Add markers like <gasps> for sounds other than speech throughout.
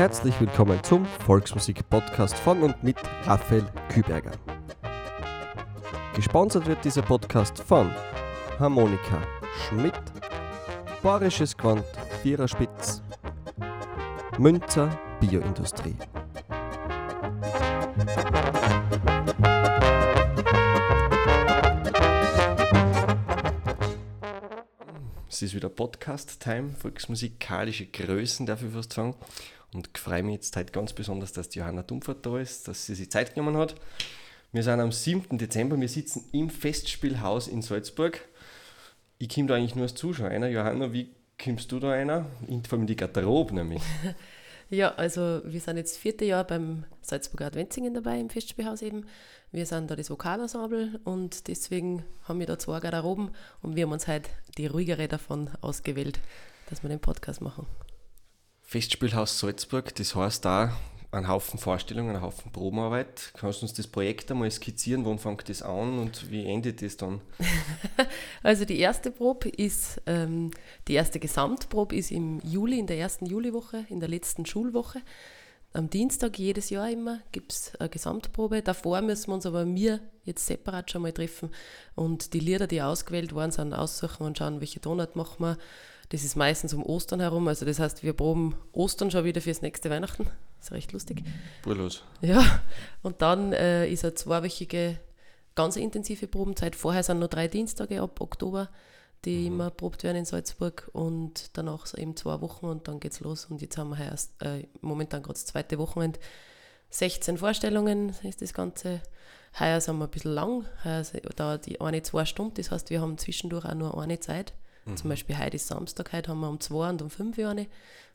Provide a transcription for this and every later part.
Herzlich willkommen zum Volksmusik-Podcast von und mit Raphael Küberger. Gesponsert wird dieser Podcast von Harmonika Schmidt, Bayerisches Quant Viererspitz, Münzer Bioindustrie. Es ist wieder Podcast-Time, volksmusikalische Größen, darf ich fast sagen. Und freue mich jetzt heute ganz besonders, dass die Johanna Dumpfert da ist, dass sie sich Zeit genommen hat. Wir sind am 7. Dezember, wir sitzen im Festspielhaus in Salzburg. Ich komme da eigentlich nur als Zuschauer einer. Johanna, wie kommst du da einer? Vor allem die Garderobe nämlich. <laughs> Ja, also wir sind jetzt vierte Jahr beim Salzburger Adventsingen dabei, im Festspielhaus eben. Wir sind da das Vokalensemble und deswegen haben wir da zwei Garderoben und wir haben uns heute die ruhigere davon ausgewählt, dass wir den Podcast machen. Festspielhaus Salzburg, das heißt da ein Haufen Vorstellungen, ein Haufen Probenarbeit. Kannst du uns das Projekt einmal skizzieren? Wann fängt das an und wie endet das dann? <laughs> also die erste Probe ist, ähm, die erste Gesamtprobe ist im Juli, in der ersten Juliwoche, in der letzten Schulwoche. Am Dienstag jedes Jahr immer gibt es eine Gesamtprobe. Davor müssen wir uns aber mir jetzt separat schon mal treffen und die Lieder, die ausgewählt worden sind, aussuchen und schauen, welche Tonart machen wir. Das ist meistens um Ostern herum. Also das heißt, wir proben Ostern schon wieder fürs nächste Weihnachten. Das <laughs> ist recht lustig. Burlos. Ja, und dann äh, ist eine zweiwöchige, ganz intensive Probenzeit. Vorher sind noch drei Dienstage ab Oktober, die mhm. immer probt werden in Salzburg und danach so eben zwei Wochen und dann geht's los. Und jetzt haben wir erst äh, momentan gerade das zweite Wochenende. 16 Vorstellungen ist das Ganze. Heuer sind wir ein bisschen lang, heuer dauert die eine zwei Stunden, das heißt, wir haben zwischendurch auch nur eine Zeit. Mhm. Zum Beispiel heute ist Samstag, heute haben wir um zwei und um fünf Uhr eine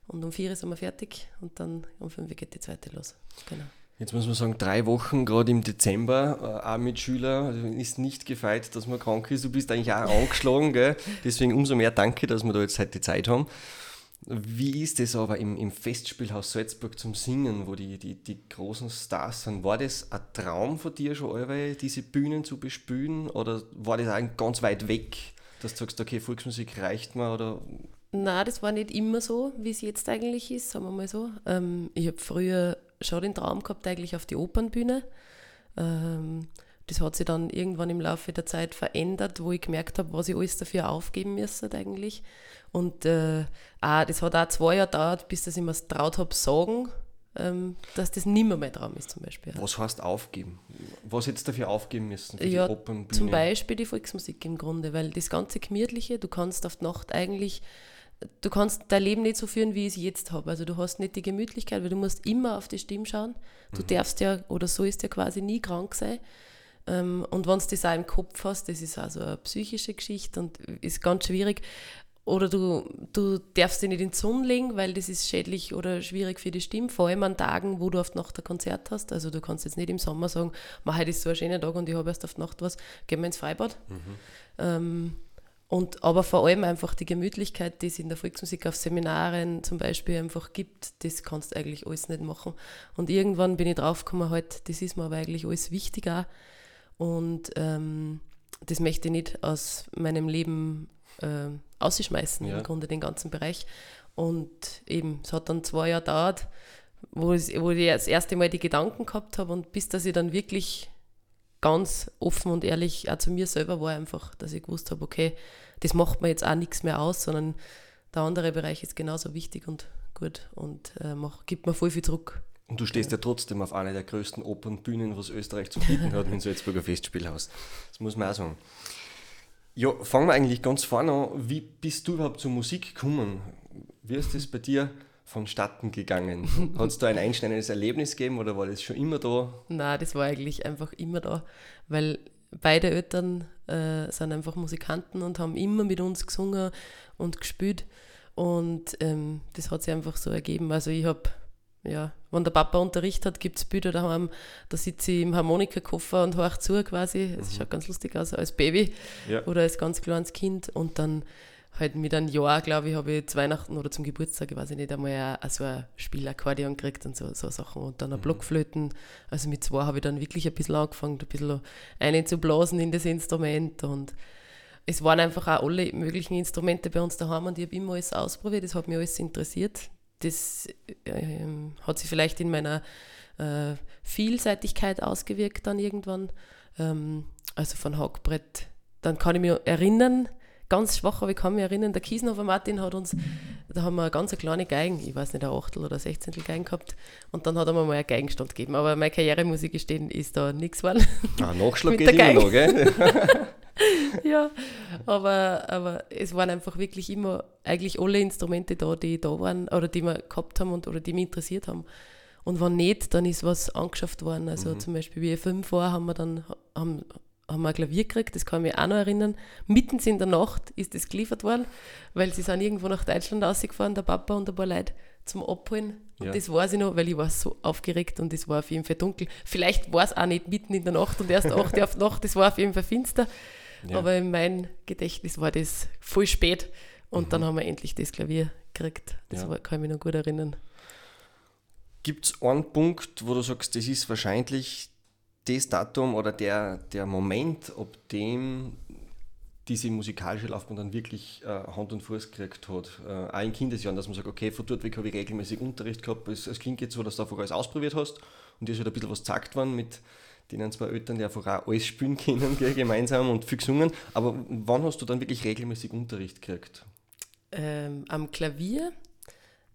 und um vier sind wir fertig und dann um fünf Uhr geht die zweite los. Genau. Jetzt muss man sagen, drei Wochen, gerade im Dezember, äh, auch mit Schülern, also ist nicht gefeit, dass man krank ist. Du bist eigentlich auch angeschlagen, gell? <laughs> deswegen umso mehr danke, dass wir da jetzt heute die Zeit haben. Wie ist es aber im, im Festspielhaus Salzburg zum Singen, wo die, die, die großen Stars sind? War das ein Traum von dir schon, allweil, diese Bühnen zu bespülen oder war das auch ganz weit weg? Dass du sagst, okay, Volksmusik reicht mir oder Nein, das war nicht immer so, wie es jetzt eigentlich ist, sagen wir mal so. Ähm, ich habe früher schon den Traum gehabt, eigentlich auf die Opernbühne. Ähm, das hat sich dann irgendwann im Laufe der Zeit verändert, wo ich gemerkt habe, was ich alles dafür aufgeben müsste eigentlich. Und äh, auch, das hat auch zwei Jahre gedauert, bis ich mir das traut habe, sagen dass das nimmer mein Traum ist zum Beispiel. Was heißt aufgeben? Was hättest du dafür aufgeben müssen? Für ja, zum Beispiel die Volksmusik im Grunde, weil das ganze Gemütliche, du kannst auf die Nacht eigentlich, du kannst dein Leben nicht so führen, wie ich es jetzt habe. Also du hast nicht die Gemütlichkeit, weil du musst immer auf die Stimme schauen. Du mhm. darfst ja, oder so ist ja quasi nie krank sein. Ähm, und wenn du das auch im Kopf hast, das ist also eine psychische Geschichte und ist ganz schwierig. Oder du, du darfst dich nicht in die Sonne legen, weil das ist schädlich oder schwierig für die Stimme, vor allem an Tagen, wo du auf Nacht ein Konzert hast. Also du kannst jetzt nicht im Sommer sagen, heute ist so ein schöner Tag und ich habe erst auf Nacht was, gehen wir ins Freibad. Mhm. Ähm, und, aber vor allem einfach die Gemütlichkeit, die es in der Volksmusik auf Seminaren zum Beispiel einfach gibt, das kannst du eigentlich alles nicht machen. Und irgendwann bin ich draufgekommen, halt, das ist mir aber eigentlich alles wichtiger. Und ähm, das möchte ich nicht aus meinem Leben äh, ausschmeißen, ja. im Grunde den ganzen Bereich. Und eben, es hat dann zwei Jahre gedauert, wo, ich, wo ich das erste Mal die Gedanken gehabt habe und bis dass ich dann wirklich ganz offen und ehrlich auch zu mir selber war einfach, dass ich gewusst habe, okay, das macht mir jetzt auch nichts mehr aus, sondern der andere Bereich ist genauso wichtig und gut und äh, mach, gibt mir voll viel Druck. Und du stehst ja trotzdem auf einer der größten Opernbühnen, was Österreich zu bieten hat, <laughs> im Salzburger Festspielhaus. Das muss man auch sagen. Ja, fangen wir eigentlich ganz vorne an. Wie bist du überhaupt zur Musik gekommen? Wie ist das bei dir vonstatten gegangen? <laughs> Hat es da ein einschneidendes Erlebnis gegeben oder war das schon immer da? Nein, das war eigentlich einfach immer da, weil beide Eltern äh, sind einfach Musikanten und haben immer mit uns gesungen und gespielt. Und ähm, das hat sich einfach so ergeben. Also ich habe ja, wenn der Papa Unterricht hat, gibt es Bilder daheim, da sitze ich im Harmonikakoffer und horch zu quasi. Es mhm. schaut ganz lustig aus als Baby ja. oder als ganz kleines Kind. Und dann halt mit einem Jahr, glaube ich, habe ich zu Weihnachten oder zum Geburtstag, ich weiß nicht, einmal so ein Spielakkordeon gekriegt und so, so Sachen. Und dann ein mhm. Blockflöten. Also mit zwei habe ich dann wirklich ein bisschen angefangen, ein bisschen einzublasen in das Instrument. Und es waren einfach auch alle möglichen Instrumente bei uns daheim und ich habe immer alles ausprobiert, das hat mich alles interessiert das äh, hat sich vielleicht in meiner äh, Vielseitigkeit ausgewirkt dann irgendwann. Ähm, also von Hackbrett. Dann kann ich mich erinnern, ganz schwach, aber ich kann mich erinnern, der Kiesnover Martin hat uns, da haben wir eine ganz kleine Geigen, ich weiß nicht, ein Achtel oder Sechzehntel Geigen gehabt und dann hat er mir mal einen Geigenstand gegeben. Aber meine Karriere, muss ich gestehen, ist da nichts geworden. Ah, Nachschlag <laughs> geht immer noch, gell? <laughs> <laughs> ja, aber, aber es waren einfach wirklich immer eigentlich alle Instrumente da, die da waren oder die wir gehabt haben und, oder die mich interessiert haben. Und wenn nicht, dann ist was angeschafft worden. Also mhm. zum Beispiel, wie ich fünf war, haben wir dann haben, haben wir ein Klavier gekriegt, das kann ich mich auch noch erinnern. Mitten in der Nacht ist das geliefert worden, weil sie sind irgendwo nach Deutschland rausgefahren, der Papa und ein paar Leute zum Abholen. Und ja. das weiß ich noch, weil ich war so aufgeregt und es war auf jeden Fall dunkel. Vielleicht war es auch nicht mitten in der Nacht und erst 8 Uhr auf Nacht, das war auf jeden Fall finster. Ja. Aber in meinem Gedächtnis war das voll spät. Und mhm. dann haben wir endlich das Klavier gekriegt. Das ja. war, kann ich mich noch gut erinnern. Gibt es einen Punkt, wo du sagst, das ist wahrscheinlich das Datum oder der, der Moment, ob dem diese musikalische Laufbahn dann wirklich äh, Hand und Fuß gekriegt hat. Äh, auch in Kindesjahren, dass man sagt, okay, von dort weg habe ich regelmäßig Unterricht gehabt. Es, es, klingt jetzt so, dass du einfach alles ausprobiert hast und dir ist halt ein bisschen was gezeigt worden mit denen zwei Eltern, die einfach auch alles spielen können, gell, gemeinsam und viel gesungen. Aber wann hast du dann wirklich regelmäßig Unterricht gekriegt? Ähm, am Klavier,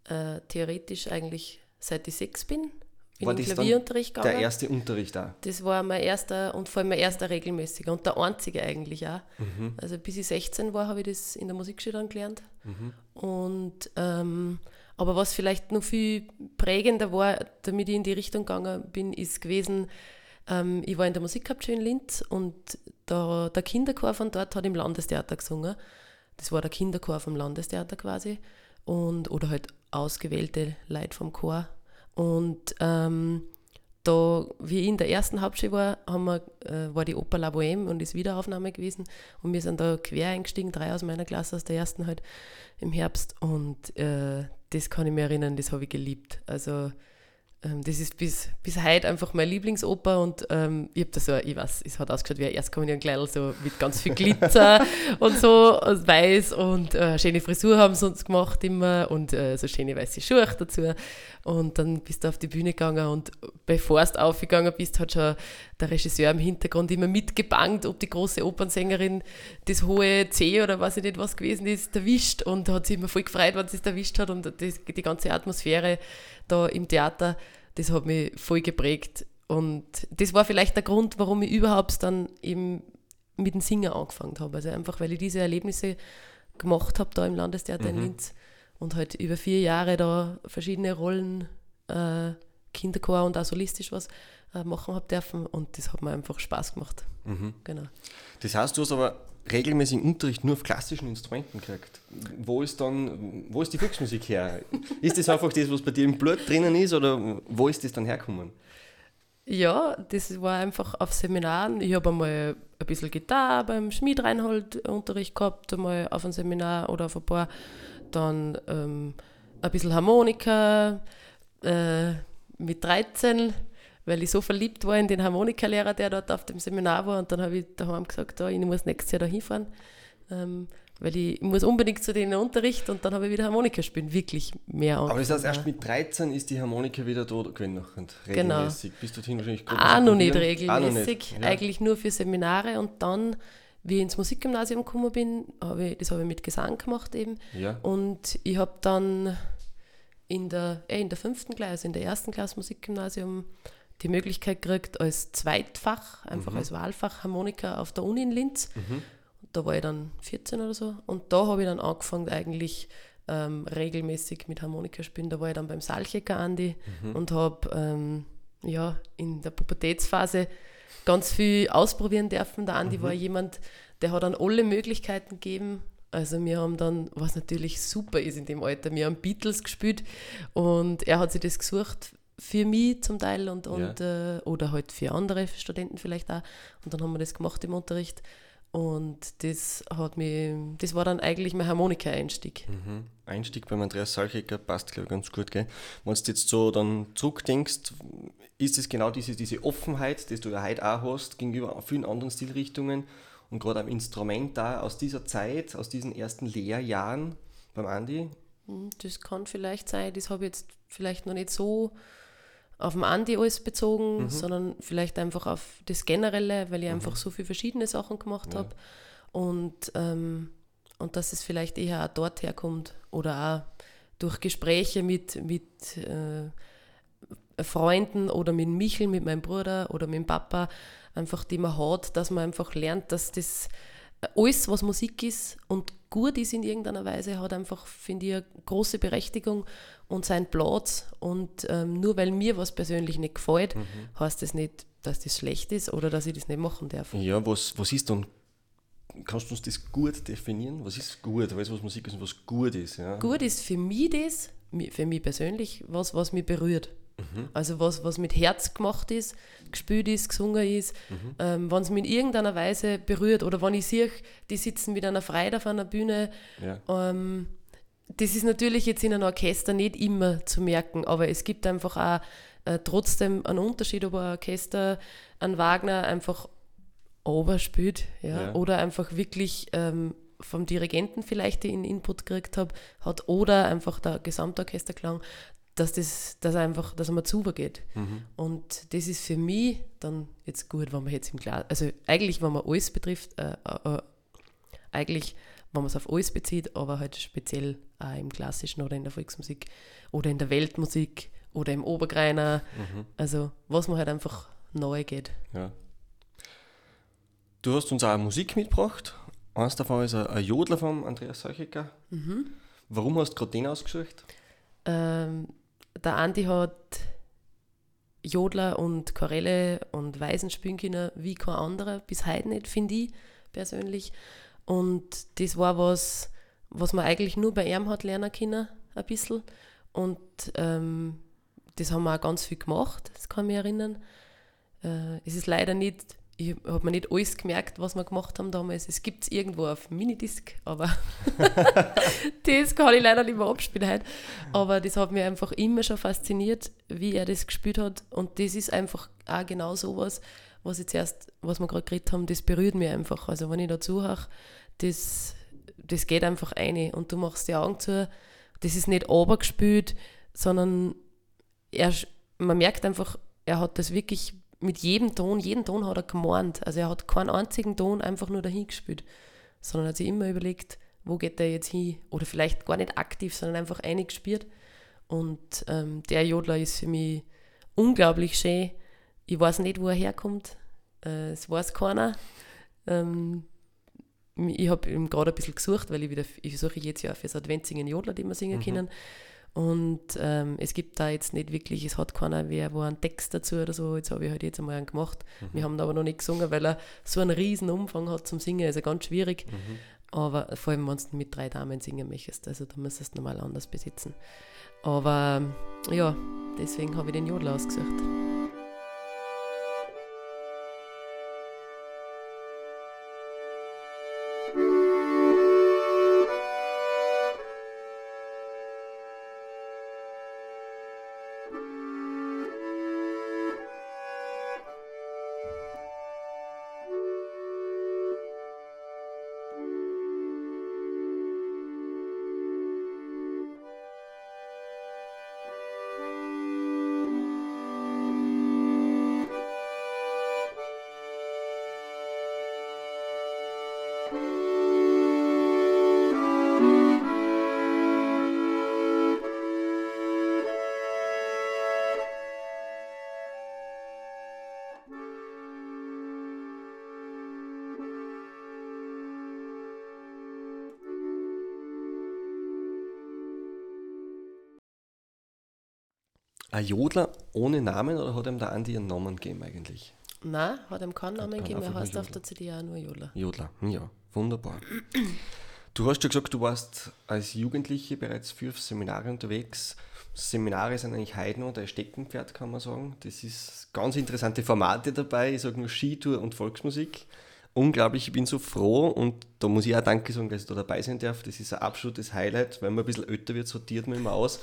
äh, theoretisch eigentlich seit ich sechs bin. Bin war das Klavierunterricht gegangen. Der erste Unterricht da? Das war mein erster und vor allem mein erster regelmäßiger und der einzige eigentlich auch. Mhm. Also bis ich 16 war, habe ich das in der Musikschule dann gelernt. Mhm. Und ähm, aber was vielleicht noch viel prägender war, damit ich in die Richtung gegangen bin, ist gewesen, ähm, ich war in der Musikhauptschule in Linz und da, der Kinderchor von dort hat im Landestheater gesungen. Das war der Kinderchor vom Landestheater quasi. Und, oder halt ausgewählte Leute vom Chor. Und ähm, da, wie ich in der ersten Hauptschule war, haben wir, äh, war die Oper La Bohème und ist Wiederaufnahme gewesen. Und wir sind da quer eingestiegen, drei aus meiner Klasse, aus der ersten halt im Herbst. Und äh, das kann ich mir erinnern, das habe ich geliebt. Also ähm, das ist bis, bis heute einfach meine Lieblingsoper und ähm, ich habe da so, ich weiß, es hat ausgeschaut wie ein Erstkommunionkleidl, so mit ganz viel Glitzer <laughs> und so und weiß und äh, schöne Frisur haben sie uns gemacht immer und äh, so schöne weiße Schuhe dazu. Und dann bist du auf die Bühne gegangen und bevor du aufgegangen bist, hat schon der Regisseur im Hintergrund immer mitgebangt, ob die große Opernsängerin das hohe C oder was ich nicht was gewesen ist, erwischt und hat sich immer voll gefreut, wenn sie es erwischt hat und das, die ganze Atmosphäre da im Theater, das hat mich voll geprägt. Und das war vielleicht der Grund, warum ich überhaupt dann eben mit dem Singen angefangen habe. Also einfach, weil ich diese Erlebnisse gemacht habe da im Landestheater mhm. in Linz und halt über vier Jahre da verschiedene Rollen, äh, Kinderchor und auch solistisch was äh, machen habe dürfen und das hat mir einfach Spaß gemacht. Mhm. Genau. Das heißt, du hast aber regelmäßigen Unterricht nur auf klassischen Instrumenten gekriegt. Wo ist dann, wo ist die Volksmusik her? ist das einfach das, was bei dir im Blut drinnen ist oder wo ist das dann hergekommen? Ja, das war einfach auf Seminaren. Ich habe einmal ein bisschen Gitarre beim Schmied Reinhold Unterricht gehabt, einmal auf einem Seminar oder auf ein paar. Dann ähm, ein bisschen Harmonika äh, mit 13 weil ich so verliebt war in den Harmonikalehrer, der dort auf dem Seminar war. Und dann habe ich daheim gesagt, oh, ich muss nächstes Jahr da hinfahren, ähm, weil ich, muss unbedingt zu denen Unterricht und dann habe ich wieder Harmonika spielen, wirklich mehr. Aber das heißt, erst mit 13 ist die Harmonika wieder da gewesen, genau. regelmäßig. Bist du wahrscheinlich Auch noch nicht regelmäßig, noch nicht. Eigentlich nur für Seminare und dann wie ich ins Musikgymnasium gekommen bin, habe ich, das habe ich mit Gesang gemacht eben. Ja. Und ich habe dann in der, äh, in der fünften Klasse, also in der ersten Klasse Musikgymnasium, die Möglichkeit gekriegt, als Zweitfach, einfach mhm. als Wahlfach Harmonika auf der Uni in Linz. Mhm. Da war ich dann 14 oder so. Und da habe ich dann angefangen, eigentlich ähm, regelmäßig mit Harmonika spielen. Da war ich dann beim Salchecker Andi mhm. und habe ähm, ja, in der Pubertätsphase ganz viel ausprobieren dürfen. Der Andi mhm. war jemand, der hat dann alle Möglichkeiten gegeben. Also wir haben dann, was natürlich super ist in dem Alter, wir haben Beatles gespielt und er hat sich das gesucht, für mich zum Teil und, und ja. äh, oder halt für andere Studenten vielleicht auch. Und dann haben wir das gemacht im Unterricht. Und das hat mich, das war dann eigentlich mein Harmonika-Einstieg. Mhm. Einstieg beim Andreas Salchecker passt, glaube ich, ganz gut, gell? Wenn du jetzt so dann zurückdenkst, ist es genau diese, diese Offenheit, die du ja heute auch hast, gegenüber vielen anderen Stilrichtungen und gerade am Instrument da aus dieser Zeit, aus diesen ersten Lehrjahren beim Andi, Hm, das kann vielleicht sein, das habe ich jetzt vielleicht noch nicht so auf den Andi alles bezogen, mhm. sondern vielleicht einfach auf das Generelle, weil ich mhm. einfach so viele verschiedene Sachen gemacht ja. habe. Und, ähm, und dass es vielleicht eher auch dort herkommt oder auch durch Gespräche mit, mit äh, Freunden oder mit Michel, mit meinem Bruder oder mit dem Papa, einfach die man hat, dass man einfach lernt, dass das alles, was Musik ist und gut ist in irgendeiner Weise, hat einfach, finde ich, eine große Berechtigung und seinen Platz. Und ähm, nur weil mir was persönlich nicht gefällt, mhm. heißt das nicht, dass das schlecht ist oder dass ich das nicht machen darf. Ja, was, was ist dann Kannst du uns das gut definieren? Was ist gut? Weißt du, was Musik ist und was gut ist? Ja? Gut ist für mich das, für mich persönlich, was, was mich berührt. Mhm. Also was, was mit Herz gemacht ist, gespielt ist, gesungen ist, mhm. ähm, wenn es mich in irgendeiner Weise berührt oder wenn ich sehe, die sitzen mit einer Freude auf einer Bühne. Ja. Ähm, das ist natürlich jetzt in einem Orchester nicht immer zu merken, aber es gibt einfach auch äh, trotzdem einen Unterschied, ob ein Orchester ein Wagner einfach overspielt ja, ja. oder einfach wirklich ähm, vom Dirigenten vielleicht den Input gekriegt hab, hat oder einfach der Gesamtorchesterklang dass das dass einfach, dass man zugeht. Mhm. Und das ist für mich dann jetzt gut, wenn man jetzt im Glas, also eigentlich, wenn man alles betrifft, äh, äh, äh, eigentlich, wenn man es auf alles bezieht, aber halt speziell auch im Klassischen oder in der Volksmusik oder in der Weltmusik oder im Obergreiner, mhm. also was man halt einfach neu geht. Ja. Du hast uns auch Musik mitgebracht. Eins davon ist ein Jodler von Andreas Seuchiger. Mhm. Warum hast du gerade den ausgesucht? Ähm, der Andi hat Jodler und Chorelle und Weisen spielen können wie kein anderer, bis heute nicht, finde ich persönlich. Und das war was, was man eigentlich nur bei ihm hat lernen können, ein bisschen. Und ähm, das haben wir auch ganz viel gemacht, das kann ich mich erinnern. Äh, es ist leider nicht ich habe mir nicht alles gemerkt, was wir gemacht haben damals. Es gibt es irgendwo auf Minidisc, aber <laughs> das kann ich leider nicht mehr abspielen heute. Aber das hat mich einfach immer schon fasziniert, wie er das gespielt hat. Und das ist einfach auch genau sowas, was jetzt erst, was wir gerade geredet haben, das berührt mich einfach. Also wenn ich da zuhöre, das, das geht einfach ein und du machst die Augen zu. Das ist nicht gespielt, sondern er, man merkt einfach, er hat das wirklich mit jedem Ton, jeden Ton hat er gemeint. Also er hat keinen einzigen Ton einfach nur dahin gespielt, sondern hat sich immer überlegt, wo geht der jetzt hin? Oder vielleicht gar nicht aktiv, sondern einfach eingespielt. Und ähm, der Jodler ist für mich unglaublich schön. Ich weiß nicht, wo er herkommt. Äh, es weiß keiner. Ähm, ich habe ihm gerade ein bisschen gesucht, weil ich wieder, ich suche jetzt ja für das Adventsingen Jodler, die wir singen mhm. können. Und ähm, es gibt da jetzt nicht wirklich, es hat keiner wer, wo einen Text dazu oder so. Jetzt habe ich halt jetzt einmal einen gemacht. Mhm. Wir haben aber noch nicht gesungen, weil er so einen riesen Umfang hat zum Singen, also ganz schwierig. Mhm. Aber vor allem, wenn du mit drei Damen singen möchtest, also da müsstest du normal anders besitzen. Aber ja, deswegen habe ich den Jodler ausgesucht. Ein Jodler ohne Namen oder hat ihm der Andi einen Namen gegeben eigentlich? Nein, hat ihm keinen Namen gegeben, er heißt auf der CD auch nur Jodler. Jodler, ja, wunderbar. Du hast ja gesagt, du warst als Jugendliche bereits für Seminare unterwegs. Seminare sind eigentlich heute noch dein Steckenpferd, kann man sagen. Das ist ganz interessante Formate dabei. Ich sage nur Skitour und Volksmusik unglaublich, ich bin so froh und da muss ich auch Danke sagen, dass ich da dabei sein darf. Das ist ein absolutes Highlight, wenn man ein bisschen älter wird, sortiert man immer aus.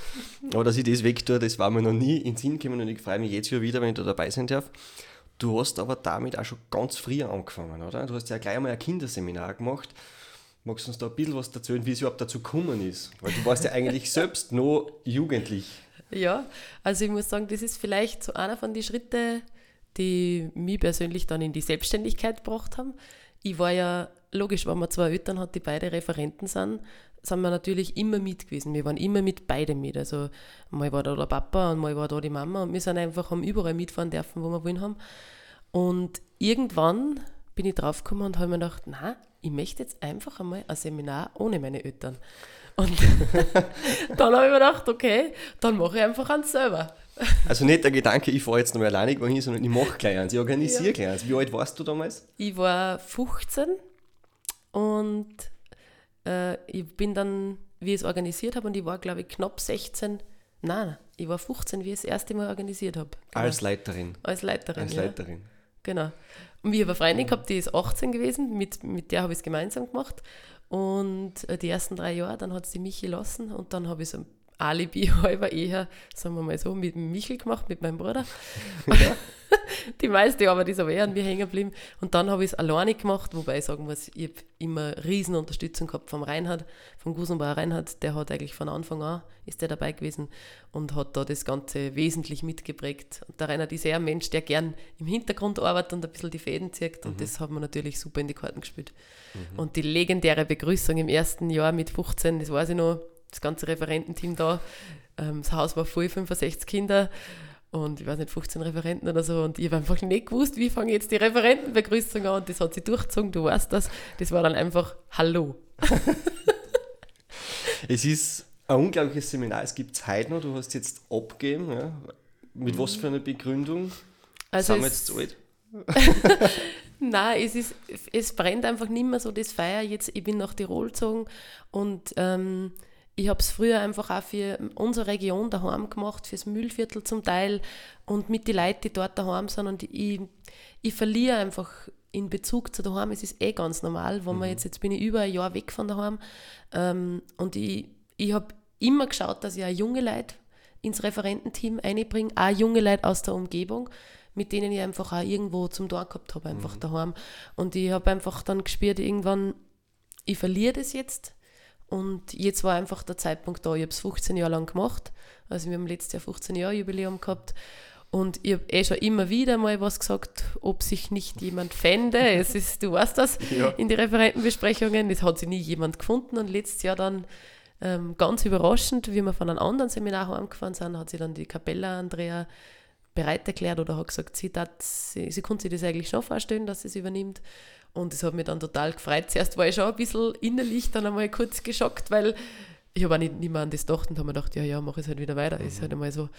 Aber dass ich das wegtue, das war mir noch nie in den Sinn gekommen und ich freue mich jetzt wieder wenn ich da dabei sein darf. Du hast aber damit auch schon ganz früh angefangen, oder? Du hast ja gleich mal ein Kinderseminar gemacht. Magst du uns da ein bisschen was erzählen, wie es überhaupt dazu gekommen ist? Weil du warst ja eigentlich <laughs> selbst noch jugendlich. Ja, also ich muss sagen, das ist vielleicht so einer von den Schritten, die mich persönlich dann in die Selbstständigkeit gebracht haben. Ich war ja, logisch, wenn man zwei Eltern hat, die beide Referenten sind, sind wir natürlich immer mit gewesen. Wir waren immer mit beiden mit. Also mal war da der Papa und mal war da die Mama und wir sind einfach, haben überall mitfahren dürfen, wo wir wollen haben. Und irgendwann bin ich draufgekommen und habe mir gedacht, nein, ich möchte jetzt einfach einmal ein Seminar ohne meine Eltern. Und <laughs> dann habe ich mir gedacht, okay, dann mache ich einfach eins selber. Also nicht der Gedanke, ich fahre jetzt nochmal alleine irgendwo hin, sondern ich mache gleich eins, ich organisiere ja. gleich eins. Wie alt warst du damals? Ich war 15 und äh, ich bin dann, wie ich es organisiert habe, und ich war, glaube ich, knapp 16. Nein, ich war 15, wie ich es das erste Mal organisiert habe. Genau. Als Leiterin. Als Leiterin. Als Leiterin. Ja. Genau. Und ich habe eine Freundin gehabt, die ist 18 gewesen, mit, mit der habe ich es gemeinsam gemacht. Und äh, die ersten drei Jahre, dann hat sie mich gelassen und dann habe ich so ein Alibi <laughs> halber eher, sagen wir mal so, mit Michel gemacht, mit meinem Bruder. <laughs> Ja. <laughs> die meiste Arbeit ist aber eher an mir hängen geblieben. Und dann habe ich es alleine gemacht, wobei ich sagen muss, ich habe immer riesen Unterstützung gehabt vom Reinhard, vom Gusenbauer Reinhard, der hat eigentlich von Anfang an, ist der dabei gewesen und hat da das Ganze wesentlich mitgeprägt. Und der Reinhard ist eher ein Mensch, der gern im Hintergrund arbeitet und ein bisschen die Fäden zieht und mhm. das hat man natürlich super in die Karten gespielt. Mhm. Und die legendäre Begrüßung im ersten Jahr mit 15, das weiß ich noch, das ganze Referententeam da. Ähm, das Haus war voll, 65 Kinder und ich weiß nicht, 15 Referenten oder so. Und ich habe einfach nicht gewusst, wie fange jetzt die Referentenbegrüßung an. Und das hat sie durchgezogen, du weißt das. Das war dann einfach Hallo. <laughs> es ist ein unglaubliches Seminar. Es gibt es heute noch. Du hast jetzt abgegeben. Ja. Mit mhm. was für einer Begründung? Also Sind wir jetzt zu alt? <laughs> Nein, es, ist, es brennt einfach nicht mehr so das Feuer. Jetzt, ich bin nach Tirol gezogen und ähm, ich habe es früher einfach auch für unsere Region daheim gemacht, fürs Müllviertel zum Teil und mit den Leuten, die dort daheim sind. Und ich, ich verliere einfach in Bezug zu daheim. Es ist eh ganz normal, wenn mhm. man jetzt, jetzt bin ich über ein Jahr weg von daheim. Ähm, und ich, ich habe immer geschaut, dass ich auch junge Leute ins Referententeam einbringe, auch junge Leute aus der Umgebung, mit denen ich einfach auch irgendwo zum Tor gehabt habe, einfach mhm. daheim. Und ich habe einfach dann gespürt, irgendwann, ich verliere das jetzt und jetzt war einfach der Zeitpunkt da. Ich habe es 15 Jahre lang gemacht. Also wir haben letztes Jahr 15 Jahre Jubiläum gehabt. Und ich habe eh schon immer wieder mal was gesagt, ob sich nicht jemand fände. <laughs> Es ist, du weißt das, ja. in den Referentenbesprechungen. Es hat sich nie jemand gefunden. Und letztes Jahr dann ähm, ganz überraschend, wie wir von einem anderen Seminar heimgefahren sind, hat sich dann die Capella Andrea bereit erklärt oder hat gesagt, sie, sie, sie konnte sich das eigentlich schon vorstellen, dass sie es übernimmt. Und das hat mich dann total gefreut. Zuerst war ich schon ein bisschen innerlich dann einmal kurz geschockt, weil ich habe auch nicht, nicht mehr an das gedacht und habe mir gedacht, ja, ja, mache es halt wieder weiter. Mhm. Ist halt einmal so.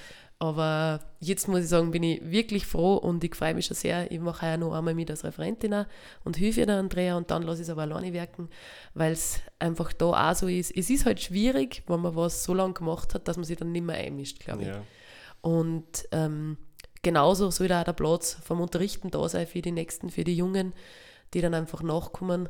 Aber jetzt muss ich sagen, bin ich wirklich froh und ich freue mich schon sehr. Ich mache ja noch einmal mit als Referentin und hilfe der Andrea und dann lasse ich es aber alleine wirken, weil es einfach da auch so ist. Es ist halt schwierig, wenn man was so lange gemacht hat, dass man sich dann nicht mehr einmischt, glaube ich. Ja. Und ähm, genauso soll da auch der Platz vom Unterrichten da sein für die Nächsten, für die Jungen die dann einfach nachkommen.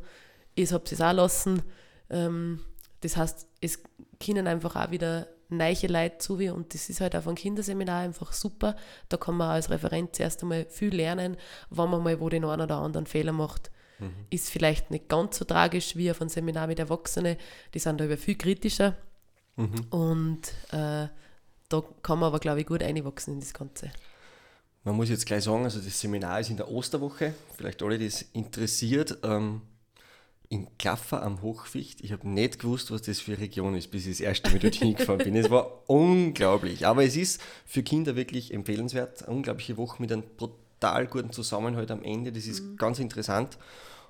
Ich habe es auch lassen. Ähm, das heißt, es können einfach auch wieder neue Leute zu wie und das ist halt auf einem Kinderseminar einfach super. Da kann man als Referent zuerst einmal viel lernen, wenn man mal wo den einen oder anderen Fehler macht. Mhm. Ist vielleicht nicht ganz so tragisch wie auf einem Seminar mit Erwachsenen, die sind da über viel kritischer. Mhm. Und äh, da kann man aber, glaube ich, gut einwachsen in das Ganze. Man muss jetzt gleich sagen, also das Seminar ist in der Osterwoche, vielleicht alle, die es interessiert, ähm, in Klaffer am Hochficht. Ich habe nicht gewusst, was das für eine Region ist, bis ich das erste Mal dorthin gefahren bin. Es war <laughs> unglaublich. Aber es ist für Kinder wirklich empfehlenswert. Eine unglaubliche Woche mit einem brutal guten Zusammenhalt am Ende. Das ist mhm. ganz interessant.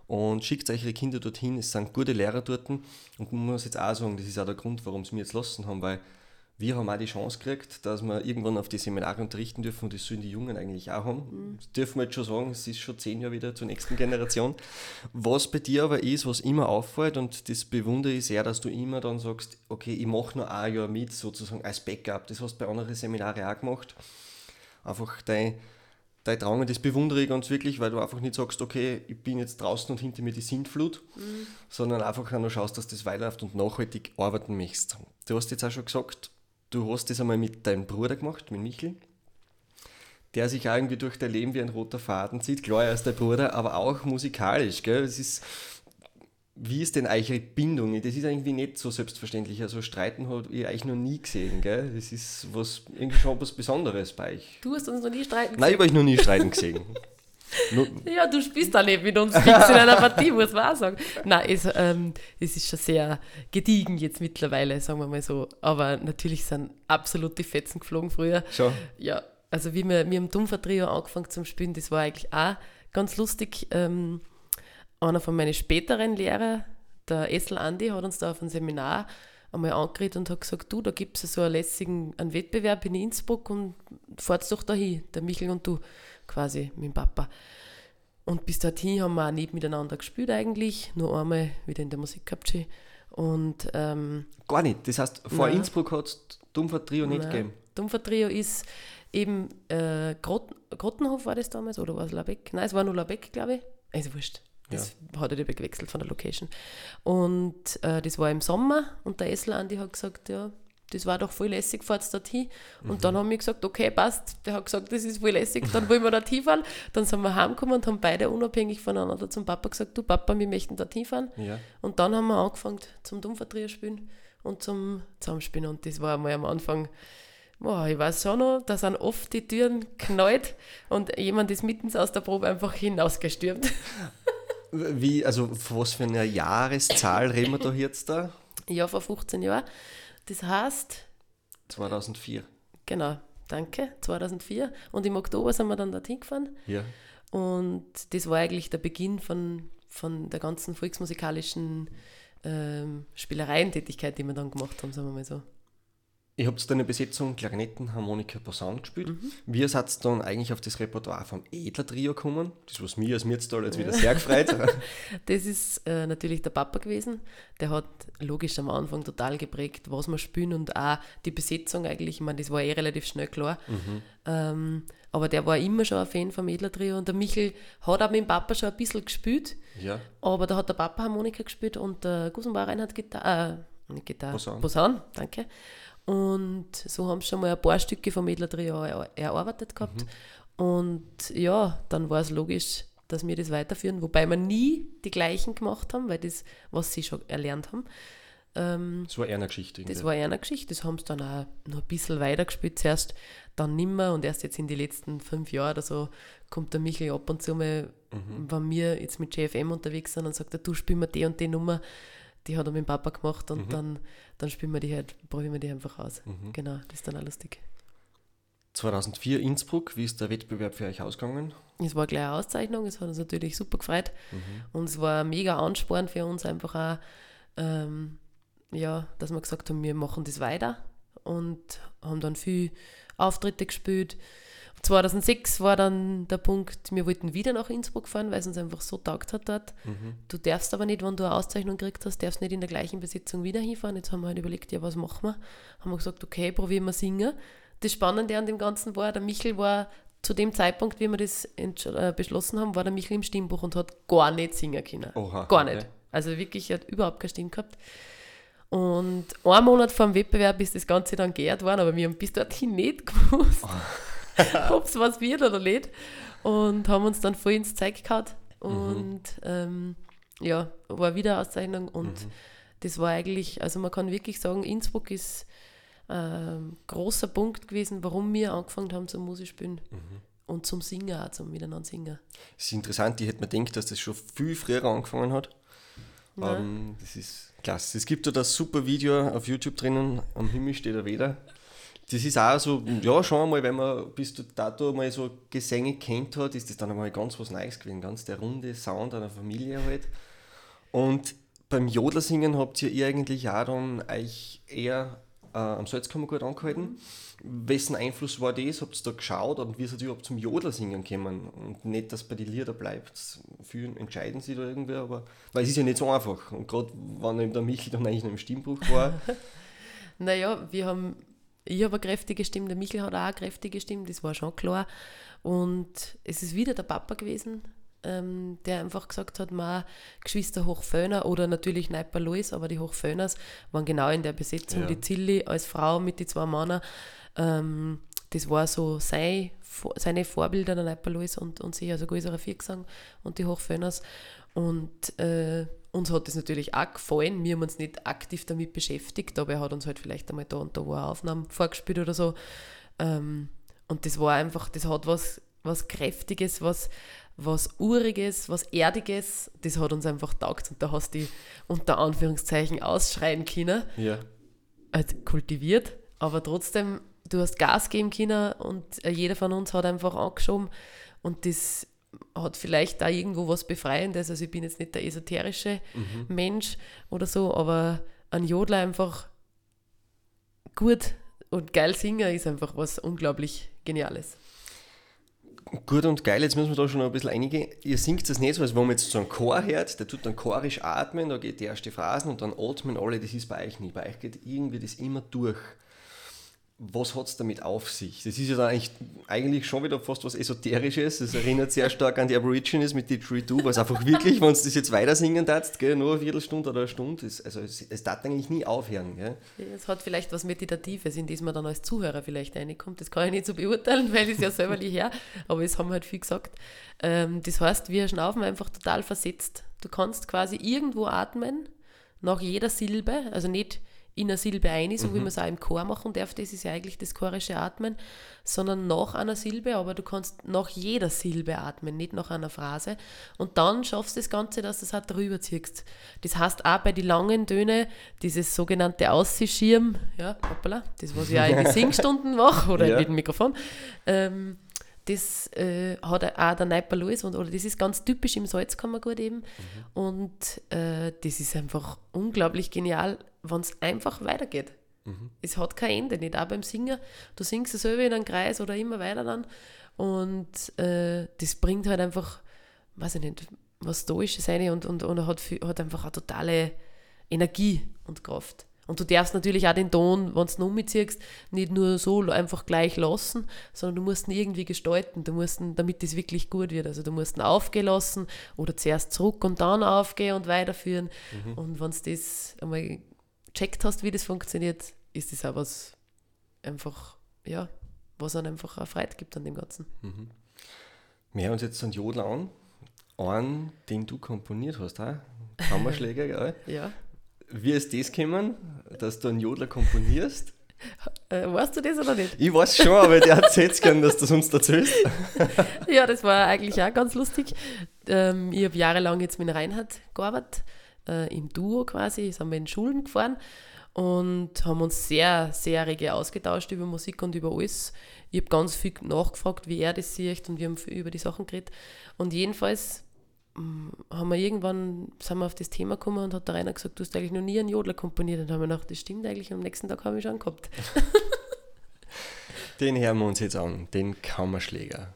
Und schickt euch eure Kinder dorthin. Es sind gute Lehrer dort. Und man muss jetzt auch sagen, das ist auch der Grund, warum sie mir jetzt lassen haben, weil wir haben auch die Chance gekriegt, dass wir irgendwann auf die Seminare unterrichten dürfen und das sollen die Jungen eigentlich auch haben. Mhm. Das dürfen wir jetzt schon sagen, es ist schon zehn Jahre wieder zur nächsten Generation. Was bei dir aber ist, was immer auffällt und das bewundere ich sehr, dass du immer dann sagst, okay, ich mache noch ein Jahr mit, sozusagen als Backup. Das hast du bei anderen Seminaren auch gemacht. Einfach dein, dein Drang, das bewundere ich ganz wirklich, weil du einfach nicht sagst, okay, ich bin jetzt draußen und hinter mir die Sintflut, mhm. sondern einfach noch schaust, dass das weiterläuft und nachhaltig arbeiten möchtest. Du hast jetzt auch schon gesagt, du hast das einmal mit deinem Bruder gemacht, mit Michel, der sich irgendwie durch dein Leben wie ein roter Faden zieht. Klar, er ist der Bruder, aber auch musikalisch. Gell? Es ist, Wie ist denn eure Bindung? Das ist irgendwie nicht so selbstverständlich. Also Streiten habe ich eigentlich noch nie gesehen, gell? Das ist was, irgendwie schon was Besonderes bei euch. Du hast uns noch nie streiten Nein, ich habe euch noch nie streiten gesehen. <laughs> <laughs> ja, du spielst da nicht mit uns fix in einer Partie, <laughs> muss man auch sagen. Nein, es, ähm, es ist schon sehr gediegen jetzt mittlerweile, sagen wir mal so. Aber natürlich sind absolut die Fetzen geflogen früher. Schon? Ja, also wie wir, wir im Dumpfer-Trio angefangen zum Spielen, das war eigentlich auch ganz lustig. Ähm, einer von meinen späteren Lehrer, der Essel Andi, hat uns da auf einem Seminar einmal angeredet und hat gesagt, du, da gibt es so einen lässigen einen Wettbewerb in Innsbruck und fahrt doch da hin, der Michel und du quasi mit dem Papa. Und bis dorthin haben wir auch nicht miteinander gespielt eigentlich, nur einmal wieder in der Musik gehabt. Und, ähm, Gar nicht. Das heißt, vor nein. Innsbruck hat es Dumpfer Trio nicht nein. gegeben. Dumpfer Trio ist eben äh, Grot Grottenhof war das damals oder war es Labeck? Nein, es war nur Labeck, glaube ich. Also wurscht. Das ja. hat er gewechselt von der Location. Und äh, das war im Sommer und der Essel Andi hat gesagt, ja, das war doch voll lässig, fahrt dorthin. Und mhm. dann haben wir gesagt, okay, passt. Der hat gesagt, das ist voll lässig, dann wollen wir dorthin <laughs> fahren. Dann sind wir heimgekommen und haben beide unabhängig voneinander zum Papa gesagt, du Papa, wir möchten dorthin fahren. Ja. Und dann haben wir angefangen zum Dummvertreter spielen und zum Zusammenspielen. Und das war einmal am Anfang, boah, ich weiß schon noch, da sind oft die Türen knallt und jemand ist mittens aus der Probe einfach hinausgestürmt. Wie, also was für eine Jahreszahl reden wir da jetzt da? Ja, vor 15 Jahren. Das heißt. 2004. Genau, danke, 2004. Und im Oktober sind wir dann dorthin gefahren. Ja. Und das war eigentlich der Beginn von, von der ganzen volksmusikalischen ähm, Spielereientätigkeit, die wir dann gemacht haben, sagen wir mal so. Ihr habt dann eine Besetzung Klarinetten, Harmonika, Posaun gespielt. Mhm. Wie seid dann eigentlich auf das Repertoire vom Edler Trio gekommen? Das, was mir als Mürztal jetzt wieder sehr gefreut. <laughs> das ist äh, natürlich der Papa gewesen. Der hat logisch am Anfang total geprägt, was wir spielen und auch die Besetzung eigentlich. Ich meine, das war eh relativ schnell klar. Mhm. Ähm, aber der war immer schon ein Fan vom Edler Trio und der Michel hat auch mit dem Papa schon ein bisschen gespielt. Ja. Aber da hat der Papa Harmonika gespielt und der Gusenbauer hat Gitarre, äh, nicht Gitarre, Posaun. Posaun, danke. Und so haben sie schon mal ein paar Stücke vom Edler Trio erarbeitet gehabt. Mhm. Und ja, dann war es logisch, dass wir das weiterführen, wobei wir nie die gleichen gemacht haben, weil das, was sie schon erlernt haben. Ähm, das war eher eine Geschichte. Das war eher eine Geschichte, das haben sie dann auch noch ein bisschen weitergespielt zuerst, dann nimmer und erst jetzt in den letzten fünf Jahren oder so kommt der Michel ab und zu mal, mhm. wenn wir jetzt mit JFM unterwegs sind und sagt er, du spiel mir die und die Nummer, die hat er mit dem Papa gemacht und mhm. dann, dann spielen wir die halt, probieren wir die einfach aus. Mhm. Genau, das ist dann auch lustig. 2004 Innsbruck, wie ist der Wettbewerb für euch ausgegangen? Es war gleich eine Auszeichnung, es hat uns natürlich super gefreut mhm. und es war mega Ansporn für uns einfach auch, ähm, ja, dass wir gesagt haben, wir machen das weiter und haben dann viel Auftritte gespielt 2006 war dann der Punkt, wir wollten wieder nach Innsbruck fahren, weil es uns einfach so taugt hat dort. Mhm. Du darfst aber nicht, wenn du eine Auszeichnung gekriegt hast, darfst nicht in der gleichen Besetzung wieder hinfahren. Jetzt haben wir halt überlegt, ja, was machen wir? Haben wir gesagt, okay, probieren wir singen. Das Spannende an dem Ganzen war, der Michel war zu dem Zeitpunkt, wie wir das äh, beschlossen haben, war der Michel im Stimmbuch und hat gar nicht singen können. Oha, gar okay. nicht. Also wirklich, er hat überhaupt keine Stimme gehabt. Und einen Monat vor dem Wettbewerb ist das Ganze dann geehrt worden, aber wir haben bis dorthin nicht gewusst. Oh. <laughs> ob es was wird oder nicht. Und haben uns dann voll ins Zeug gehauen. Und mhm. ähm, ja, war wieder Auszeichnung. Und mhm. das war eigentlich, also man kann wirklich sagen, Innsbruck ist ein ähm, großer Punkt gewesen, warum wir angefangen haben zum Musikspielen. Mhm. Und zum Singen auch, zum Miteinander singen. Es ist interessant, ich hätte mir gedacht, dass das schon viel früher angefangen hat. Ähm, das ist klasse. Es gibt da das super Video auf YouTube drinnen, am Himmel steht er wieder das ist auch so, ja, schon einmal, wenn man bis dato mal so Gesänge kennt hat, ist das dann einmal ganz was Neues gewesen, ganz der runde Sound einer Familie halt. Und beim Jodlersingen habt ihr eigentlich auch dann euch eher äh, am Salzkammergut angehalten. Wessen Einfluss war das? Habt ihr da geschaut und wie seid ihr überhaupt zum Jodlersingen gekommen? Und nicht, dass bei den Lieder bleibt. Viele entscheiden sich da irgendwie, aber weil es ist ja nicht so einfach. Und gerade wenn eben der Michi dann eigentlich noch im Stimmbruch war. <laughs> naja, wir haben ich habe eine kräftige Stimme, der Michael hat auch eine kräftige Stimme, das war schon klar. Und es ist wieder der Papa gewesen, ähm, der einfach gesagt hat, ma Geschwister Hochföhner oder natürlich Neiper Lois, aber die Hochföhners waren genau in der Besetzung. Ja. Die Zilli als Frau mit den zwei Männern, ähm, das war so sein, seine Vorbilder, der Neiper Lois und, und sie, also Guiserer Viergesang und die Hochföhners. Und, äh, uns hat das natürlich auch gefallen. Wir haben uns nicht aktiv damit beschäftigt, aber er hat uns halt vielleicht einmal da und da wo er Aufnahmen vorgespielt oder so. Ähm, und das war einfach, das hat was, was Kräftiges, was, was Uriges, was Erdiges, das hat uns einfach taugt. Und da hast du die unter Anführungszeichen ausschreien können. Ja. Also kultiviert, aber trotzdem, du hast Gas geben können und äh, jeder von uns hat einfach angeschoben und das hat vielleicht da irgendwo was Befreiendes. Also ich bin jetzt nicht der esoterische Mhm. Mensch oder so, aber ein Jodler einfach gut und geil singen ist einfach was unglaublich Geniales. Gut und geil, jetzt müssen wir da schon noch ein bisschen eingehen. Ihr singt das nicht so, als wenn man jetzt so einen Chor hört, der tut dann chorisch atmen, da geht die erste Phrasen und dann atmen alle, das ist bei euch nie. Bei euch geht irgendwie das immer durch. Was hat es damit auf sich? Das ist ja eigentlich, eigentlich schon wieder fast was Esoterisches. Das erinnert sehr stark an die Aborigines mit Didgeridoo, was einfach wirklich, <laughs> wenn du das jetzt weiter singen darfst, nur eine Viertelstunde oder eine Stunde, ist, also es, es darf eigentlich nie aufhören. Gell? Es hat vielleicht was Meditatives, in das man dann als Zuhörer vielleicht reinkommt. Das kann ich nicht so beurteilen, <laughs> weil es ja selber nicht her, aber es haben halt viel gesagt. Ähm, das heißt, wir schnaufen einfach total versetzt. Du kannst quasi irgendwo atmen, nach jeder Silbe, also nicht in eine Silbe ein, so wie man es auch im Chor machen darf, das ist ja eigentlich das chorische Atmen, sondern nach einer Silbe, aber du kannst nach jeder Silbe atmen, nicht nach einer Phrase. Und dann schaffst du das Ganze, dass du es halt drüber ziehst. Das heißt auch bei den langen Tönen, dieses sogenannte Aussischirm, ja, hoppala, das was ich auch in den <laughs> Singstunden mache oder Ja. mit dem Mikrofon, ähm, das äh, hat auch der Neiper Louis und, oder das ist ganz typisch im Salzkammergut eben. Und äh, das ist einfach unglaublich genial, wenn es einfach weitergeht. Es hat kein Ende, nicht auch beim Singen. Du singst es selber in einen Kreis oder immer weiter dann. Und äh, das bringt halt einfach, weiß ich nicht, was Stoisches rein und, und, und hat, viel- hat einfach eine totale Energie und Kraft. Und du darfst natürlich auch den Ton, wenn du ihn umziehst, nicht nur so einfach gleich lassen, sondern du musst ihn irgendwie gestalten, du musst ihn, damit das wirklich gut wird. Also du musst ihn aufgehen lassen oder zuerst zurück und dann aufgehen und weiterführen. Und wenn du das einmal checkt hast, wie das funktioniert, ist das auch was einfach, ja, was dann einfach auch Freude gibt an dem Ganzen. Wir hören uns jetzt einen Jodler an, einen, den du komponiert hast, ha? Kammerschläger, gell? <laughs> Ja. Wie ist das gekommen, dass du einen Jodler komponierst? <laughs> Äh, weißt du das oder nicht? Ich weiß schon, aber der hat jetzt gern, dass du es uns erzählst. <laughs> Ja, das war eigentlich auch ganz lustig. Ähm, ich habe jahrelang jetzt mit Reinhard gearbeitet, äh, im Duo quasi, sind wir in Schulen gefahren und haben uns sehr, sehr rege ausgetauscht über Musik und über alles. Ich habe ganz viel nachgefragt, wie er das sieht und wir haben viel über die Sachen geredet. Und jedenfalls haben wir irgendwann, sind wir auf das Thema gekommen und hat der Rainer gesagt, du hast eigentlich noch nie einen Jodler komponiert. Und dann haben wir gedacht, das stimmt eigentlich, am nächsten Tag habe ich schon gehabt. <laughs> Den hören wir uns jetzt an, den Kammerschläger.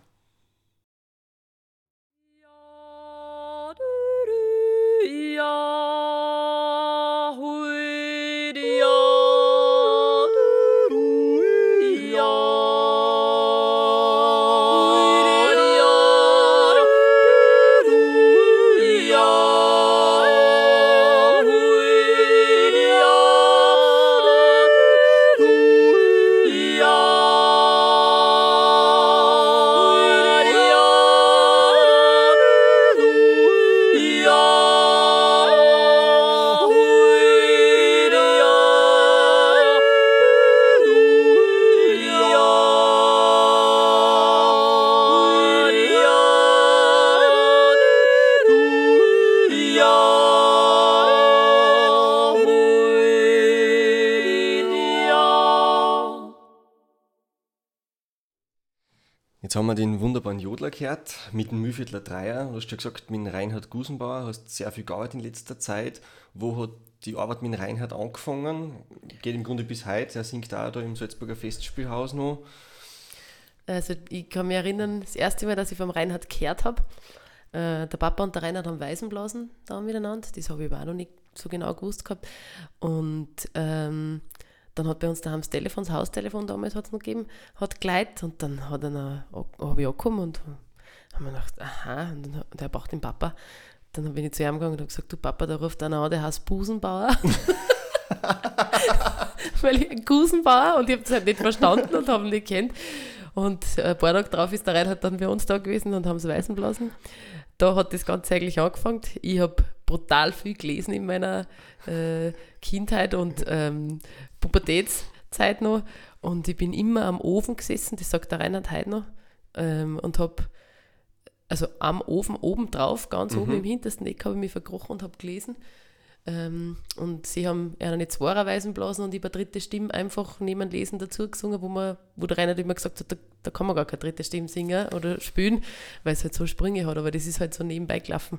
Jetzt haben wir den wunderbaren Jodler gehört mit dem Mühlviertler Dreier. Du hast ja gesagt, mit Reinhard Gusenbauer hast sehr viel gearbeitet in letzter Zeit. Wo hat die Arbeit mit Reinhard angefangen? Geht im Grunde bis heute. Er singt auch da im Salzburger Festspielhaus noch. Also ich kann mich erinnern, das erste Mal, dass ich vom Reinhard gehört habe, äh, der Papa und der Reinhard haben Weißenblasen da miteinander. Das habe ich aber auch noch nicht so genau gewusst gehabt. Und ähm, dann hat bei uns daheim das Telefon, das Haustelefon damals hat es noch gegeben, hat geleitet und dann hat er noch, habe ich angekommen und haben wir gedacht, aha, und, dann, und er braucht den Papa. Dann bin ich zu ihm gegangen und habe gesagt, du Papa, da ruft einer an, der heißt Busenbauer. <laughs> Weil ich Gusenbauer und ich habe das halt nicht verstanden und habe ihn nicht kennt. Und ein paar Tage drauf ist der Reinhard dann bei uns da gewesen und haben es weißen blasen. Da hat das Ganze eigentlich angefangen. Ich habe brutal viel gelesen in meiner äh, Kindheit und ähm, Pubertätszeit noch. Und ich bin immer am Ofen gesessen, das sagt der Reinhard heute noch, ähm, und habe, also am Ofen oben drauf, ganz mhm. oben im hintersten Eck, habe ich mich verkrochen und habe gelesen. Ähm, und sie haben eine Zweierweisen blasen und über dritte Stimme einfach neben Lesen dazu gesungen, wo, man, wo der Reinhard immer gesagt hat, da, da kann man gar keine dritte Stimme singen oder spielen, weil es halt so Sprünge hat, aber das ist halt so nebenbei gelaufen.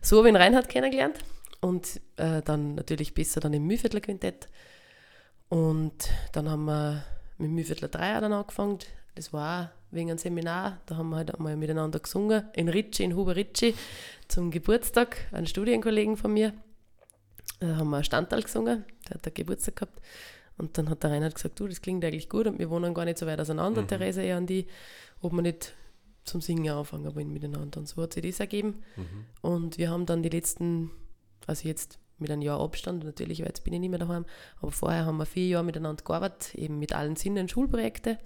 So habe ich den Reinhard kennengelernt und äh, dann natürlich besser dann im Mühviertler Quintett. Und dann haben wir mit Mühviertler Dreier dann angefangen. Das war auch wegen einem Seminar, da haben wir halt einmal miteinander gesungen, in Ritschi, in Huber Ritschi, zum Geburtstag, einen Studienkollegen von mir. Da haben wir einen Standteil gesungen, der hat da Geburtstag gehabt. Und dann hat der Reinhard gesagt, du, das klingt eigentlich gut und wir wohnen gar nicht so weit auseinander, mhm. Therese eher an die, ob wir nicht zum Singen anfangen wollen miteinander. Und so hat sich das ergeben. Mhm. Und wir haben dann die letzten, also jetzt mit einem Jahr Abstand, natürlich, weil jetzt bin ich nicht mehr daheim, aber vorher haben wir vier Jahre miteinander gearbeitet, eben mit allen Sinnen Schulprojekte.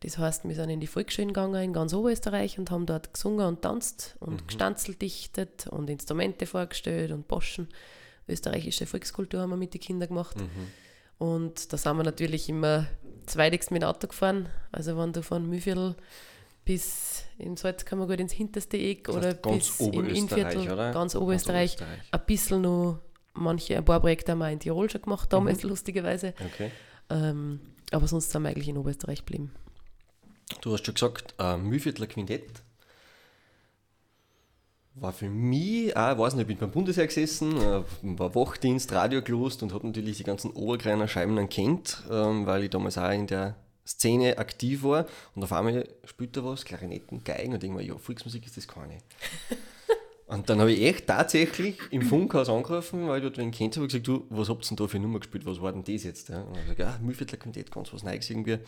Das heißt, wir sind in die Volksschulen gegangen in ganz Oberösterreich und haben dort gesungen und tanzt und mhm. gestanzelt dichtet und Instrumente vorgestellt und Boschen österreichische Volkskultur haben wir mit den Kindern gemacht. Mhm. Und da sind wir natürlich immer zweitigst mit dem Auto gefahren. Also wenn du von Mühviertel bis in Salzkammergut ins hinterste Eck das heißt oder bis im Innviertel, ganz Oberösterreich, ganz Oberösterreich, ein bisschen noch, manche, ein paar Projekte haben wir in Tirol schon gemacht, damals mhm. lustigerweise. Okay. Ähm, aber sonst sind wir eigentlich in Oberösterreich geblieben. Du hast schon gesagt, äh, Mühlviertler Quintett war für mich, auch, ich weiß nicht, ich bin beim Bundesheer gesessen, äh, war Wachdienst, Radio gelost und habe natürlich die ganzen Obergreiner Scheiben dann kennt, ähm, weil ich damals auch in der Szene aktiv war und auf einmal spielt er was, Klarinetten, Geigen und irgendwann, ja, Volksmusik ist das keine. <laughs> und dann habe ich echt tatsächlich im Funkhaus angerufen, weil ich dort wen kennt habe, gesagt, du, was habt ihr denn da für Nummer gespielt, was war denn das jetzt? Ja? Und ich gesagt, ja, Mühlviertler Quintett, ganz was Neues irgendwie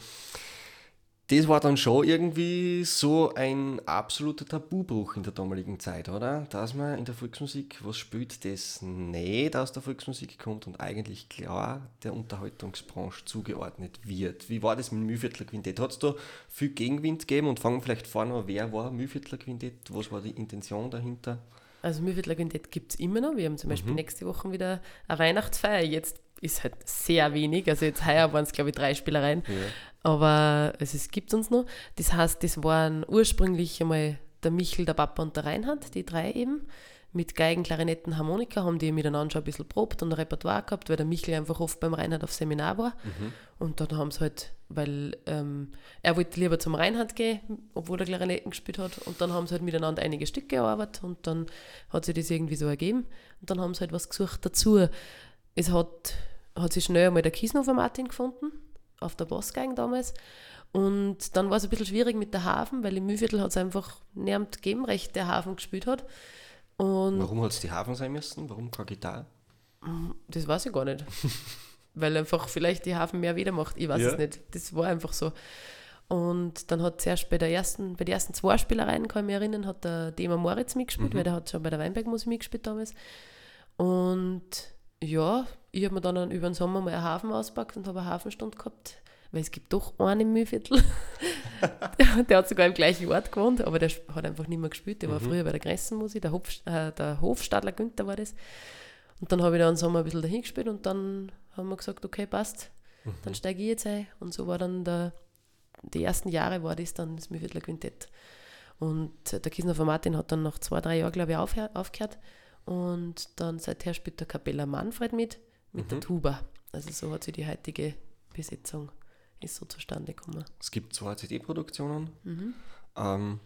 das war dann schon irgendwie so ein absoluter Tabubruch in der damaligen Zeit, oder? Dass man in der Volksmusik was spielt, das nicht aus der Volksmusik kommt und eigentlich klar der Unterhaltungsbranche zugeordnet wird. Wie war das mit dem Mühlviertler Quintett? Hat es da viel Gegenwind gegeben und fangen vielleicht vorne an, wer war Mühlviertler Quintett? Was war die Intention dahinter? Also Mühlviertler Quintett gibt es immer noch. Wir haben zum Beispiel mhm. nächste Woche wieder eine Weihnachtsfeier. Jetzt ist halt sehr wenig. Also jetzt heuer <laughs> waren es, glaube ich, drei Spielereien. Ja. Aber also es gibt uns noch. Das heißt, das waren ursprünglich einmal der Michel, der Papa und der Reinhard, die drei eben. Mit Geigen, Klarinetten, Harmonika haben die miteinander schon ein bisschen probt und ein Repertoire gehabt, weil der Michel einfach oft beim Reinhard auf Seminar war. Mhm. Und dann haben sie halt, weil ähm, er wollte lieber zum Reinhard gehen, obwohl er Klarinetten gespielt hat. Und dann haben sie halt miteinander einige Stücke gearbeitet und dann hat sich das irgendwie so ergeben. Und dann haben sie halt was gesucht dazu. Es hat, hat sich schnell einmal der Kiesnofer Martin gefunden, auf der Bossgang damals. Und dann war es ein bisschen schwierig mit der Hafen, weil im Mühlviertel hat es einfach niemand gegeben, recht der Hafen gespielt hat. Und Warum hat es die Hafen sein müssen? Warum keine Gitarre? Das weiß ich gar nicht. <laughs> weil einfach vielleicht die Hafen mehr wieder macht. Ich weiß ja. es nicht. Das war einfach so. Und dann hat zuerst bei, der ersten, bei den ersten zwei Spielereien, kann ich mich erinnern, hat der Dema Moritz mitgespielt, mhm. weil der hat schon bei der Weinbergmusik mitgespielt damals. Und ja, ich habe mir dann über den Sommer mal einen Hafen ausgepackt und habe eine Hafenstunde gehabt, weil es gibt doch einen im Mühlviertel. <laughs> der hat sogar im gleichen Ort gewohnt, aber der hat einfach nicht mehr gespielt. Der mhm. war früher bei der Gressenmusik, der, Hof, äh, der Hofstadler Günther war das. Und dann habe ich da im Sommer ein bisschen dahin gespielt und dann haben wir gesagt, okay, passt, mhm. dann steige ich jetzt ein. Und so war dann der, die ersten Jahre war das dann das Mühlviertler Quintett. Und der Kisner Martin hat dann nach zwei, drei Jahren, glaube ich, aufgehört. Und dann seither spielt der Capella Manfred mit, mit mhm. der Tuba. Also so hat sich die heutige Besetzung ist so zustande gekommen. Es gibt zwei CD-Produktionen. Mhm. Ähm,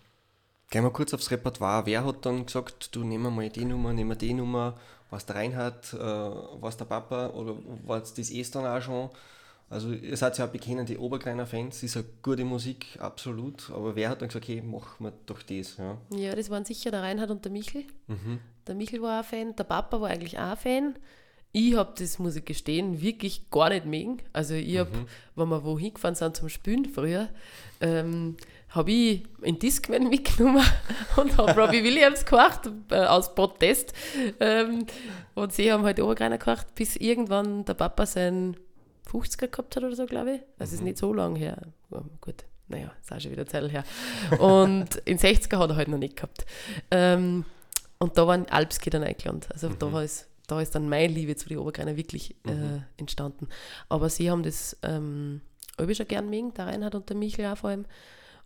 gehen wir kurz aufs Repertoire. Wer hat dann gesagt, du nehmen mal die Nummer, nehmen wir die Nummer, was der Reinhard, äh, was der Papa oder was das dann auch schon? Also ihr seid ja auch bekennende Oberkleiner Fans, ist eine gute Musik, absolut. Aber wer hat dann gesagt, okay, machen wir doch das? Ja, ja das waren sicher der Reinhard und der Michel. Mhm. Der Michel war auch Fan, der Papa war eigentlich auch Fan. Ich habe das, muss ich gestehen, wirklich gar nicht mögen. Also ich habe, mhm. wenn wir wo hingefahren sind zum Spielen früher, ähm, habe ich in Discman mitgenommen <laughs> und habe Robbie Williams gekocht äh, aus Protest. Ähm, und sie haben halt Obergreiner gekocht, bis irgendwann der Papa sein 50er gehabt hat oder so, glaube ich. Das mhm. ist nicht so lange her. Oh, gut, naja, ist auch schon wieder Zeit her. Und in 60er hat er halt noch nicht gehabt. Ähm, Und da waren Alpski dann eingeladen. Also mhm. da, ist, da ist dann meine Liebe zu den Obergreiner wirklich äh, mhm. entstanden. Aber sie haben das ähm, schon gern mögen, der Reinhard und der Michel auch vor allem.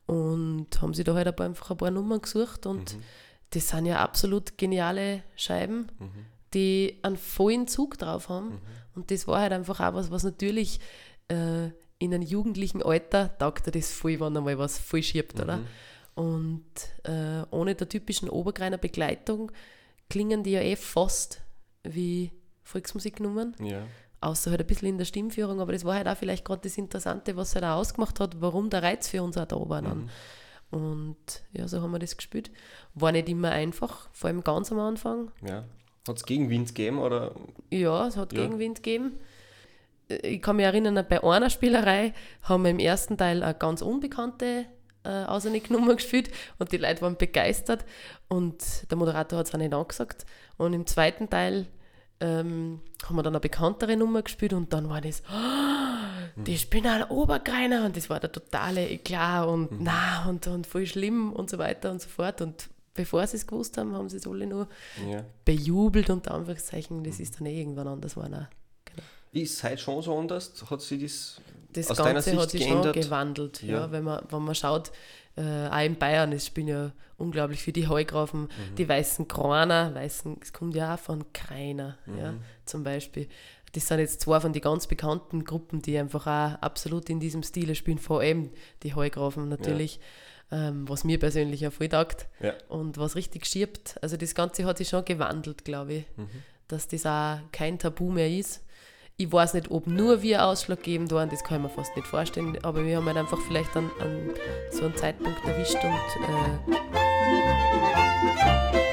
Und haben sie da halt ein paar, einfach ein paar Nummern gesucht und mhm. das sind ja absolut geniale Scheiben, mhm. die einen vollen Zug drauf haben. Und das war halt einfach auch was, was natürlich äh, in einem jugendlichen Alter taugt er das voll, wenn er mal was voll schiebt, oder? Mhm. Und äh, ohne der typischen Obergreiner Begleitung klingen die ja eh fast wie Volksmusiknummern. Ja. Außer halt ein bisschen in der Stimmführung, aber das war halt auch vielleicht gerade das Interessante, was halt auch ausgemacht hat, warum der Reiz für uns auch da war. Mhm. Und ja, so haben wir das gespielt. War nicht immer einfach, vor allem ganz am Anfang. Ja. Hat es Gegenwind gegeben? Oder? Ja, es hat ja. Gegenwind gegeben. Ich kann mich erinnern, bei einer Spielerei haben wir im ersten Teil eine ganz unbekannte äh, auswendige Nummer <laughs> gespielt und die Leute waren begeistert und der Moderator hat es auch nicht angesagt. Und im zweiten Teil ähm, haben wir dann eine bekanntere Nummer gespielt und dann war das, oh, <gasps> die spielen ein Obergreiner und das war der totale Eklat und mhm. na und, und voll schlimm und so weiter und so fort. Und bevor sie es gewusst haben, haben sie es alle nur ja. bejubelt unter Anführungszeichen. Das ist dann eh irgendwann anders geworden. Genau. Ist es heute schon so anders? Hat sich das das Aus Ganze hat sich geändert? schon gewandelt. Ja. ja. wenn, man, wenn man schaut, äh, auch in Bayern, es spielen ja unglaublich für die Heugrafen, mhm. die weißen Kraner, weißen, es kommt ja auch von Kreiner, mhm. ja, zum Beispiel. Das sind jetzt zwei von den ganz bekannten Gruppen, die einfach auch absolut in diesem Stil spielen, vor allem die Heugrafen natürlich. Ja. Ähm, was mir persönlich auch voll taugt ja. und was richtig schiebt. Also das Ganze hat sich schon gewandelt, glaube ich, mhm. dass das auch kein Tabu mehr ist ich weiß nicht, ob nur wir ausschlaggebend waren, das kann ich mir fast nicht vorstellen, aber wir haben halt einfach vielleicht an, an so einen Zeitpunkt erwischt und äh,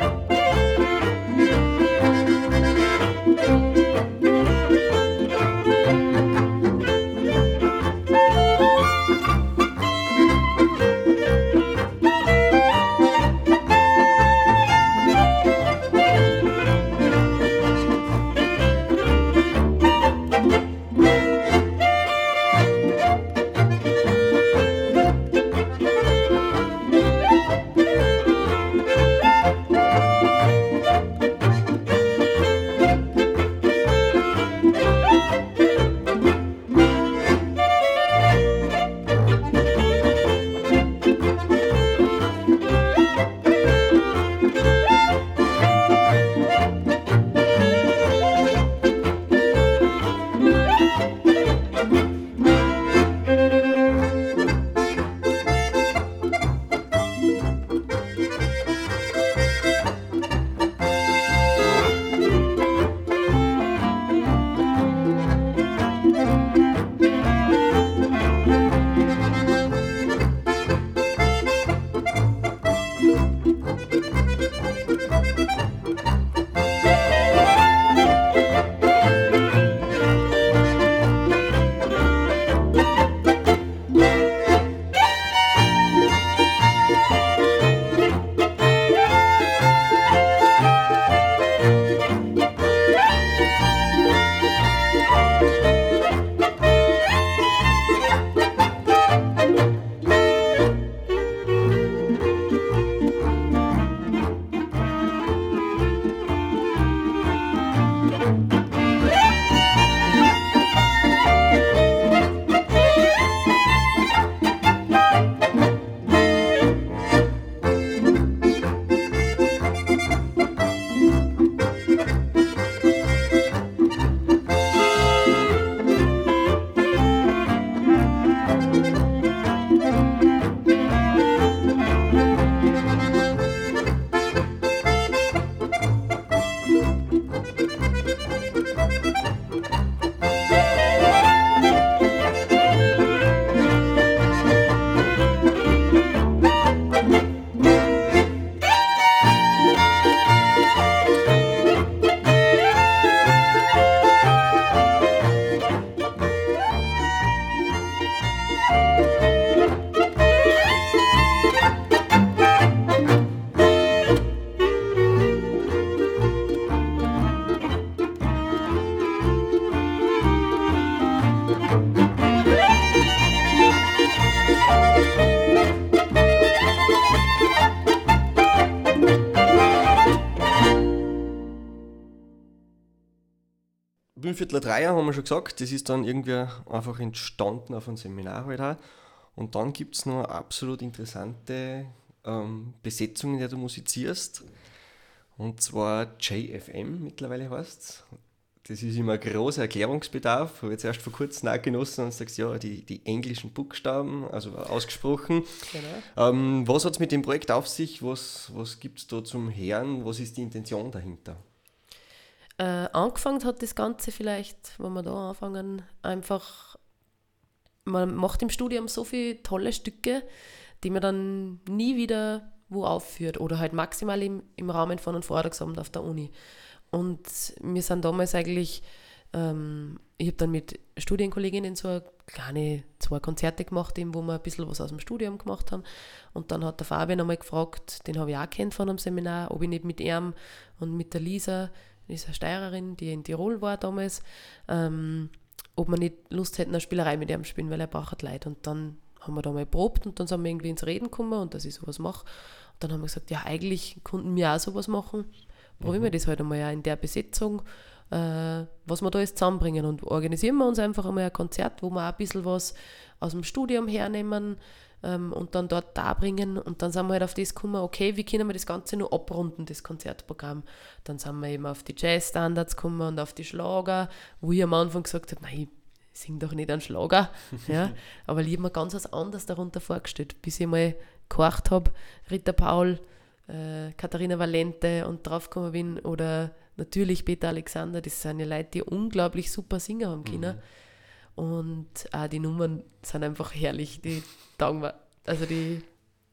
Bühnenviertler Dreier haben wir schon gesagt, das ist dann irgendwie einfach entstanden auf einem Seminar halt auch. Und dann gibt es noch eine absolut interessante ähm, Besetzung, in der du musizierst. Und zwar JFM mittlerweile heißt es. Das ist immer ein großer Erklärungsbedarf. Ich habe jetzt erst vor kurzem nachgenossen und sagst, ja, die, die englischen Buchstaben, also ausgesprochen. Genau. Ähm, was hat es mit dem Projekt auf sich? Was, was gibt es da zum Hören? Was ist die Intention dahinter? Äh, angefangen hat das Ganze vielleicht, wenn wir da anfangen, einfach, man macht im Studium so viele tolle Stücke, die man dann nie wieder wo aufführt oder halt maximal im, im Rahmen von einem Vortragsabend auf der Uni. Und wir sind damals eigentlich, ähm, ich habe dann mit Studienkolleginnen so kleine zwei Konzerte gemacht, eben, wo wir ein bisschen was aus dem Studium gemacht haben. Und dann hat der Fabian einmal gefragt, den habe ich auch kennt von einem Seminar, ob ich nicht mit ihm und mit der Lisa, ist eine Steirerin, die in Tirol war damals, ähm, ob wir nicht Lust hätten, eine Spielerei mit ihm zu spielen, weil er braucht Leid. Und dann haben wir da mal probt und dann sind wir irgendwie ins Reden gekommen und dass ich sowas mache. Und dann haben wir gesagt, ja, eigentlich konnten wir auch sowas machen. Probieren mhm. wir das halt einmal ja in der Besetzung, äh, was wir da jetzt zusammenbringen. Und organisieren wir uns einfach einmal ein Konzert, wo wir auch ein bisschen was aus dem Studium hernehmen ähm, und dann dort darbringen. Und dann sind wir halt auf das gekommen, okay, wie können wir das Ganze nur abrunden, das Konzertprogramm. Dann sind wir eben auf die Jazzstandards gekommen und auf die Schlager, wo ich am Anfang gesagt habe, nein, ich singe doch nicht einen Schlager. <laughs> ja, aber ich habe mir ganz was anderes darunter vorgestellt, bis ich mal gehorcht habe, Rita Paul, äh, Katharina Valente und draufgekommen bin oder natürlich Peter Alexander, das sind ja Leute, die unglaublich super Singer haben können. Mhm. Und auch die Nummern sind einfach herrlich, die taugen mir, also die,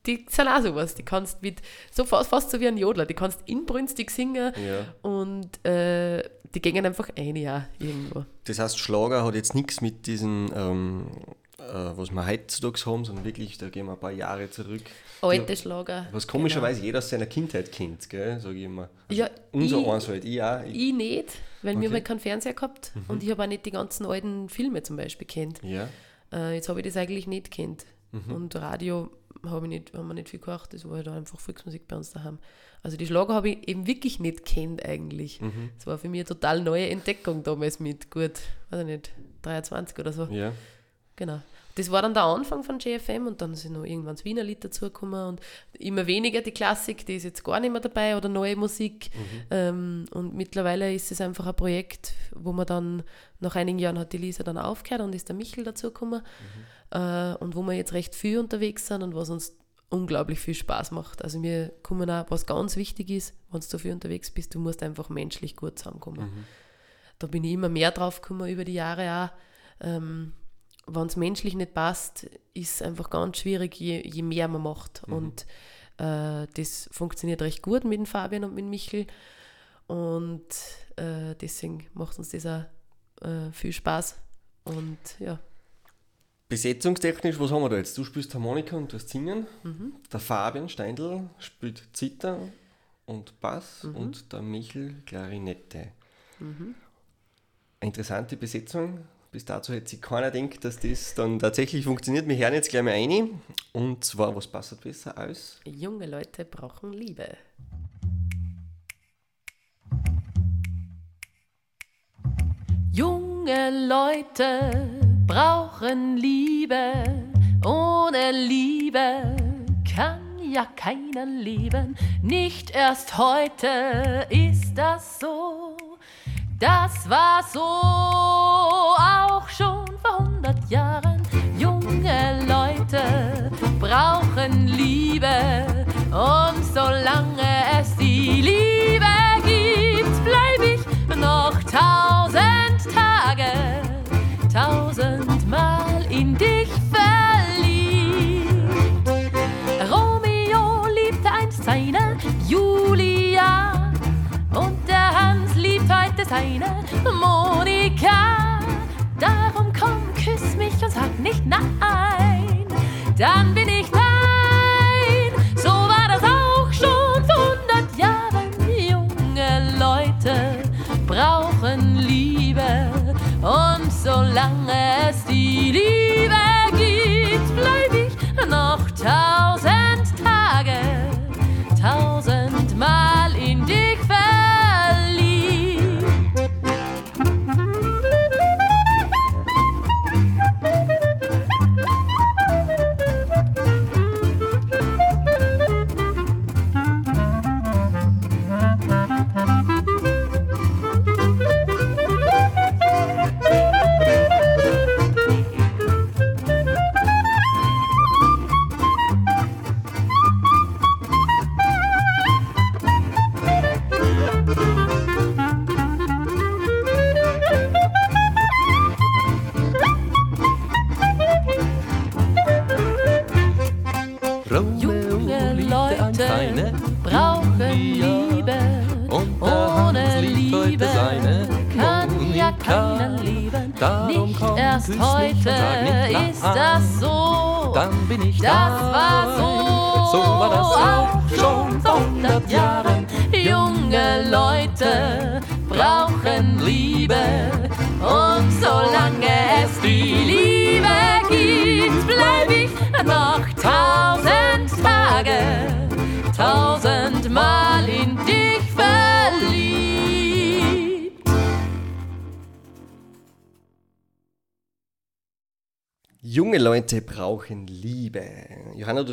die sind auch sowas, die kannst mit, so fast, fast so wie ein Jodler, die kannst inbrünstig singen ja. und äh, die gehen einfach ein Jahr irgendwo. Das heißt, Schlager hat jetzt nichts mit diesen ähm, äh, was wir heutzutage haben, sondern wirklich, da gehen wir ein paar Jahre zurück. Alte Schlager. Was komischerweise genau. jeder aus seiner Kindheit kennt, sage ich immer. Also ja, unser ich, eins halt, ich auch. Ich, ich nicht, weil okay. wir haben keinen Fernseher gehabt mhm. und ich habe auch nicht die ganzen alten Filme zum Beispiel kennt. Ja. Äh, jetzt habe ich das eigentlich nicht kennt. Mhm. Und Radio habe ich nicht, haben wir nicht viel gehört, das war halt einfach Volksmusik bei uns daheim. Also die Schlager habe ich eben wirklich nicht kennt eigentlich. Mhm. Das war für mich eine total neue Entdeckung damals mit gut, weiß ich nicht, 23 oder so. Ja. Genau. Das war dann der Anfang von JFM und dann sind noch irgendwann das Wiener Lied dazugekommen und immer weniger die Klassik, die ist jetzt gar nicht mehr dabei oder neue Musik. Mhm. Ähm, und mittlerweile ist es einfach ein Projekt, wo man dann nach einigen Jahren hat die Lisa dann aufgehört und ist der Michel dazugekommen mhm. äh, und wo wir jetzt recht viel unterwegs sind und was uns unglaublich viel Spaß macht. Also wir kommen auch, was ganz wichtig ist, wenn du so viel unterwegs bist, du musst einfach menschlich gut zusammenkommen. Mhm. Da bin ich immer mehr drauf gekommen über die Jahre auch. Ähm, wenn es menschlich nicht passt, ist es einfach ganz schwierig, je, je mehr man macht. Mhm. Und äh, das funktioniert recht gut mit dem Fabian und mit dem Michel. Und äh, deswegen macht uns das auch äh, viel Spaß. Und ja. Besetzungstechnisch, was haben wir da jetzt? Du spielst Harmonika und du hast Singen. Mhm. Der Fabian Steindl spielt Zither und Bass mhm. und der Michel Klarinette. Mhm. Interessante Besetzung. Bis dazu hätte sich keiner gedacht, dass das dann tatsächlich funktioniert. Wir hören jetzt gleich mal ein. Und zwar, was passt besser als? Junge Leute brauchen Liebe. Junge Leute brauchen Liebe. Ohne Liebe kann ja keiner leben. Nicht erst heute ist das so. Das war so auch schon vor hundert Jahren. Junge Leute brauchen Liebe und solange es die nicht nein,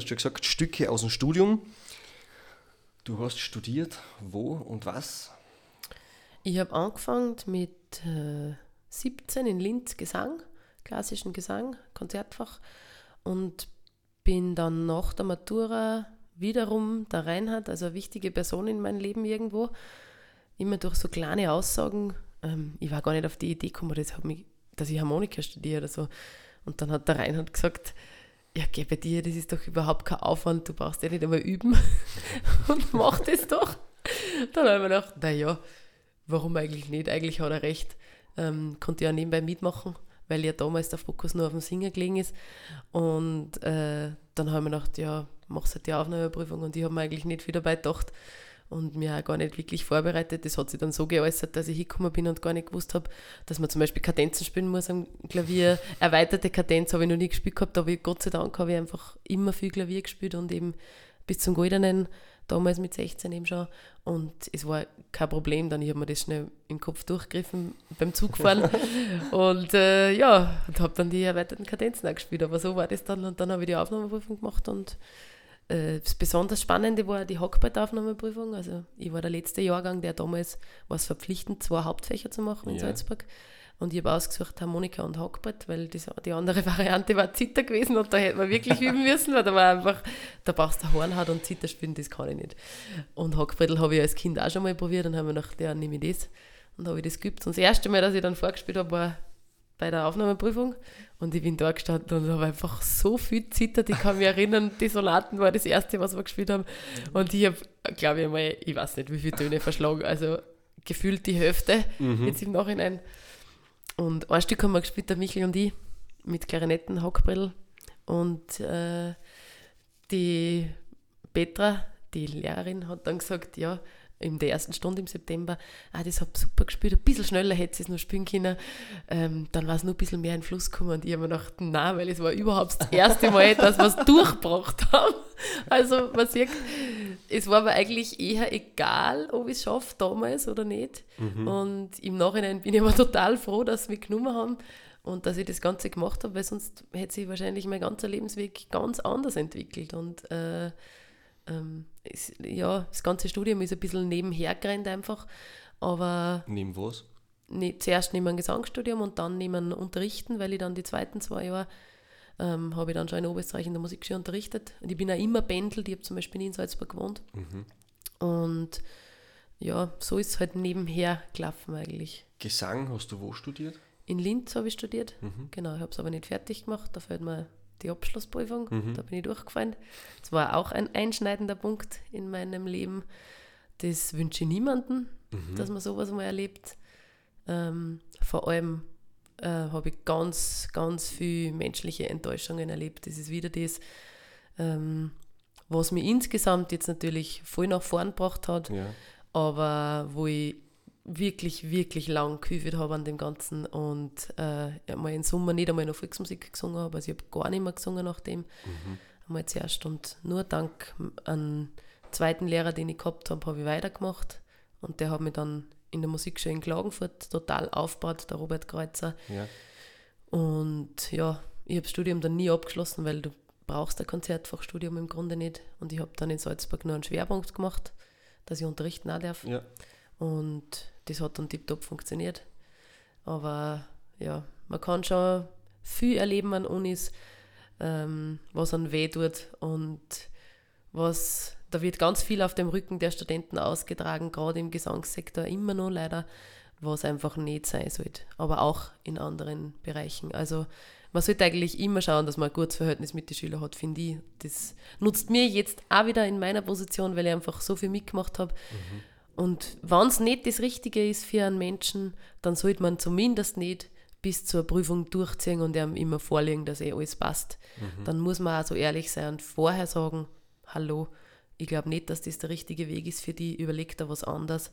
hast schon gesagt, Stücke aus dem Studium. Du hast studiert, wo und was? Ich habe angefangen mit äh, 17 in Linz Gesang, klassischen Gesang, Konzertfach und bin dann nach der Matura wiederum der Reinhard, also eine wichtige Person in meinem Leben irgendwo, immer durch so kleine Aussagen, ähm, ich war gar nicht auf die Idee gekommen, dass ich Harmonika studiere oder so. Und dann hat der Reinhard gesagt, ja, geh bei dir, das ist doch überhaupt kein Aufwand, du brauchst ja nicht einmal üben <laughs> und mach das doch. Dann habe ich mir gedacht, naja, warum eigentlich nicht? Eigentlich hat er recht. Ähm, konnte ja nebenbei mitmachen, weil ja damals der Fokus nur auf dem Singen gelegen ist. Und äh, dann habe ich mir gedacht, ja, machst halt die Aufnahmeprüfung und ich habe mir eigentlich nicht viel dabei gedacht und mir auch gar nicht wirklich vorbereitet. Das hat sich dann so geäußert, dass ich hingekommen bin und gar nicht gewusst habe, dass man zum Beispiel Kadenzen spielen muss am Klavier. <laughs> Erweiterte Kadenz habe ich noch nie gespielt gehabt, aber Gott sei Dank habe ich einfach immer viel Klavier gespielt und eben bis zum Goldenen, damals mit 16 eben schon. Und es war kein Problem, dann ich habe mir das schnell im Kopf durchgegriffen beim Zugfahren <laughs> und äh, ja, und habe dann die erweiterten Kadenzen auch gespielt. Aber so war das dann und dann habe ich die Aufnahmeprüfung gemacht und äh, das besonders Spannende war die Hockbrett-Aufnahmeprüfung. Also ich war der letzte Jahrgang, der damals war es verpflichtend, zwei Hauptfächer zu machen in Ja. Salzburg. Und ich habe ausgesucht Harmonika und Hockbrett, weil das, die andere <laughs> Variante war Zither gewesen und da hätte man wirklich üben müssen, weil da war einfach, da brauchst du Hornhaut und Zither spielen, das kann ich nicht. Und Hockbrettel habe ich als Kind auch schon mal probiert und habe mir gedacht, ja, nehme ich das. Und habe ich das geübt. Und das erste Mal, dass ich dann vorgespielt habe, war bei der Aufnahmeprüfung und ich bin da gestanden und habe einfach so viel zittert. Ich kann mich erinnern, die Sonaten war das erste, was wir gespielt haben. Und ich habe, glaube ich mal, ich weiß nicht, wie viele Töne verschlagen, also gefühlt die Hälfte jetzt im Nachhinein. Und ein Stück haben wir gespielt, der Michel und ich, mit Klarinetten, Hockbrill. Und äh, die Petra, die Lehrerin, hat dann gesagt, ja, in der ersten Stunde im September, ah, das hat super gespielt, ein bisschen schneller hätte sie es noch spielen können. Ähm, dann war es nur ein bisschen mehr in den Fluss gekommen und ich habe mir gedacht, nein, weil es war überhaupt das erste Mal, <laughs> dass wir es durchgebracht haben. Also man sieht, es war aber eigentlich eher egal, ob ich es schaffe damals oder nicht. Und im Nachhinein bin ich aber <laughs> total froh, dass sie mich genommen haben und dass ich das Ganze gemacht habe, weil sonst hätte sich wahrscheinlich mein ganzer Lebensweg ganz anders entwickelt. Und äh, ähm, es, ja, das ganze Studium ist ein bisschen nebenher gerannt einfach, aber Neben was? ne, zuerst neben einem Gesangsstudium und dann neben einem Unterrichten, weil ich dann die zweiten zwei Jahre ähm, habe ich dann schon in Oberösterreich in der Musikschule unterrichtet. Und ich bin auch immer pendelt, ich habe zum Beispiel nie in Salzburg gewohnt. Und ja, so ist es halt nebenher gelaufen eigentlich. Gesang hast du wo studiert? In Linz habe ich studiert, genau, ich habe es aber nicht fertig gemacht, da fällt mir die Abschlussprüfung, da bin ich durchgefallen. Das war auch ein einschneidender Punkt in meinem Leben. Das wünsche ich niemandem, dass man sowas mal erlebt. Ähm, vor allem äh, habe ich ganz, ganz viel menschliche Enttäuschungen erlebt. Das ist wieder das, ähm, was mich insgesamt jetzt natürlich voll nach vorn gebracht hat Ja. aber wo ich wirklich, wirklich lang gehüpft habe an dem Ganzen und äh, einmal im Sommer nicht einmal noch Volksmusik gesungen habe, also ich habe gar nicht mehr gesungen nach dem, einmal zuerst und nur dank einem zweiten Lehrer, den ich gehabt habe, habe ich weitergemacht. Und der hat mich dann in der Musikschule in Klagenfurt total aufgebaut, der Robert Kreuzer. Ja. und ja, ich habe das Studium dann nie abgeschlossen, weil du brauchst ein Konzertfachstudium im Grunde nicht. Und ich habe dann in Salzburg nur einen Schwerpunkt gemacht, dass ich unterrichten auch darf. Ja. und das hat dann tiptop funktioniert. Aber ja, man kann schon viel erleben an Unis, ähm, was an weh tut und was, da wird ganz viel auf dem Rücken der Studenten ausgetragen, gerade im Gesangssektor immer noch leider, was einfach nicht sein sollte, aber auch in anderen Bereichen. Also man sollte eigentlich immer schauen, dass man ein gutes Verhältnis mit den Schülern hat, finde ich. Das nutzt mir jetzt auch wieder in meiner Position, weil ich einfach so viel mitgemacht habe. Und wenn es nicht das Richtige ist für einen Menschen, dann sollte man zumindest nicht bis zur Prüfung durchziehen und ihm immer vorlegen, dass eh alles passt. Dann muss man auch so ehrlich sein und vorher sagen, hallo, ich glaube nicht, dass das der richtige Weg ist für die, überleg da was anderes.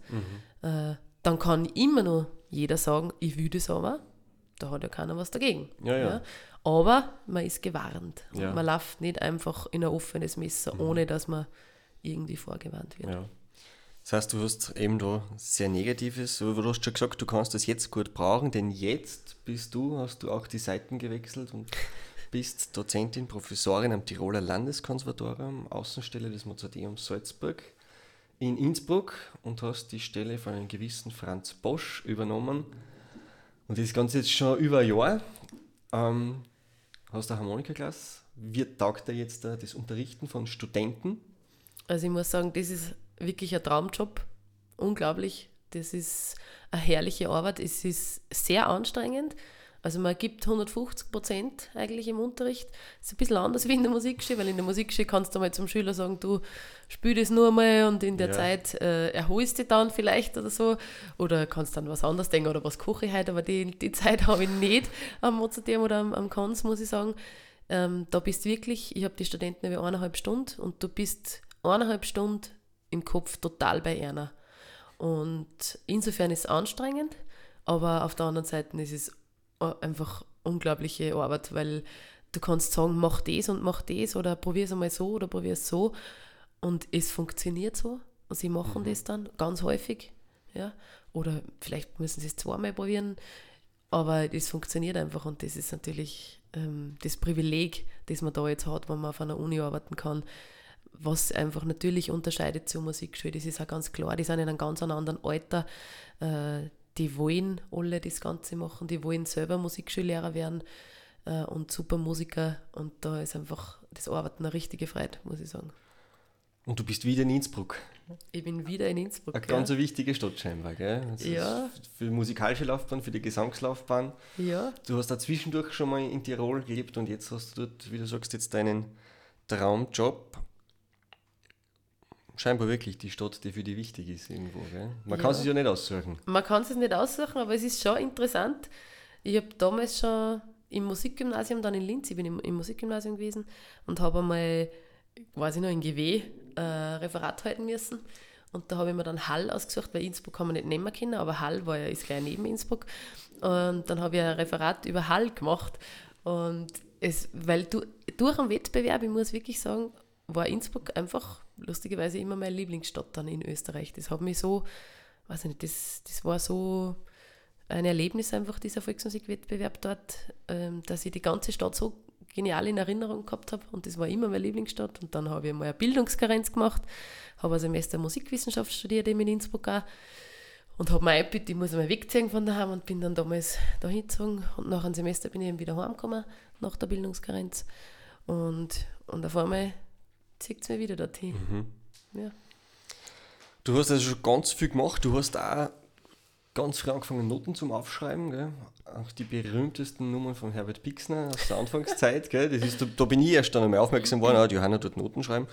Äh, dann kann immer noch jeder sagen, ich will das aber. Da hat ja keiner was dagegen. Ja, ja. Aber man ist gewarnt. Und Ja. Mhm. Man läuft nicht einfach in ein offenes Messer, ohne dass man irgendwie vorgewarnt wird. Das heißt, du hast eben da sehr Negatives, aber du hast schon gesagt, du kannst das jetzt gut brauchen, denn jetzt bist du, hast du auch die Seiten gewechselt und bist Dozentin, Professorin am Tiroler Landeskonservatorium, Außenstelle des Mozarteums Salzburg in Innsbruck und hast die Stelle von einem gewissen Franz Bosch übernommen. Und das Ganze jetzt schon über ein Jahr. Ähm, hast eine Harmonikaklasse. Wie taugt dir jetzt das Unterrichten von Studenten? Also ich muss sagen, das ist wirklich ein Traumjob. Unglaublich. Das ist eine herrliche Arbeit. Es ist sehr anstrengend. Also man gibt 150 Prozent eigentlich im Unterricht. Das ist ein bisschen anders wie in der Musikschule, weil in der Musikschule kannst du mal zum Schüler sagen, du spiel das nur mal und in der Ja. Zeit äh, erholst du dann vielleicht oder so. Oder kannst dann was anderes denken oder was koche ich heute, aber die, die Zeit habe ich nicht am Mozarteum oder am, am Kanz, muss ich sagen. Ähm, da bist du wirklich, ich habe die Studenten über eineinhalb Stunden und du bist eineinhalb Stunden im Kopf total bei einer. Und insofern ist es anstrengend, aber auf der anderen Seite ist es einfach unglaubliche Arbeit, weil du kannst sagen, mach das und mach das oder probier es einmal so oder probier es so und es funktioniert so. Und sie machen das dann ganz häufig. Ja? Oder vielleicht müssen sie es zweimal probieren, aber es funktioniert einfach und das ist natürlich ähm, das Privileg, das man da jetzt hat, wenn man auf einer Uni arbeiten kann, was einfach natürlich unterscheidet zur Musikschule. Das ist auch ganz klar, die sind in einem ganz anderen Alter. Äh, die wollen alle das Ganze machen, die wollen selber Musikschullehrer werden äh, und super Musiker und da ist einfach das Arbeiten eine richtige Freude, muss ich sagen. Und du bist wieder in Innsbruck. Ich bin wieder in Innsbruck. Eine ja. ganz wichtige Stadt scheinbar, gell? Das Ja. Für die musikalische Laufbahn, für die Gesangslaufbahn. ja, Du hast da zwischendurch schon mal in Tirol gelebt und jetzt hast du dort, wie du sagst, jetzt deinen Traumjob. Scheinbar wirklich die Stadt, die für dich wichtig ist irgendwo, gell? Man kann Ja. es ja nicht aussuchen. Man kann es nicht aussuchen, aber es ist schon interessant. Ich habe damals schon im Musikgymnasium, dann in Linz, ich bin im, im Musikgymnasium gewesen und habe einmal, weiß ich noch, in GW äh, Referat halten müssen. Und da habe ich mir dann Hall ausgesucht, weil Innsbruck kann man nicht nehmen können, aber Hall war ja, ist gleich neben Innsbruck. Und dann habe ich ein Referat über Hall gemacht. Und es, weil du, durch einen Wettbewerb, ich muss wirklich sagen, war Innsbruck einfach lustigerweise immer meine Lieblingsstadt dann in Österreich. Das hat mich so, weiß ich nicht, das, das war so ein Erlebnis einfach, dieser Volksmusikwettbewerb dort, ähm, dass ich die ganze Stadt so genial in Erinnerung gehabt habe. Und das war immer meine Lieblingsstadt. Und dann habe ich mal eine Bildungskarenz gemacht, habe ein Semester Musikwissenschaft studiert eben in Innsbruck auch und habe mir eingebüht, ich muss einmal wegziehen von daheim und bin dann damals da hingezogen. Und nach einem Semester bin ich eben wieder heimgekommen, nach der Bildungskarenz. Und, und auf einmal zieht es mich wieder dorthin. Ja. Du hast also schon ganz viel gemacht. Du hast auch ganz früh angefangen, Noten zum Aufschreiben. Gell? Auch die berühmtesten Nummern von Herbert Pixner aus der Anfangszeit. Gell? Das ist, da, da bin ich erst dann einmal aufmerksam geworden, ah, Johanna dort Noten schreiben.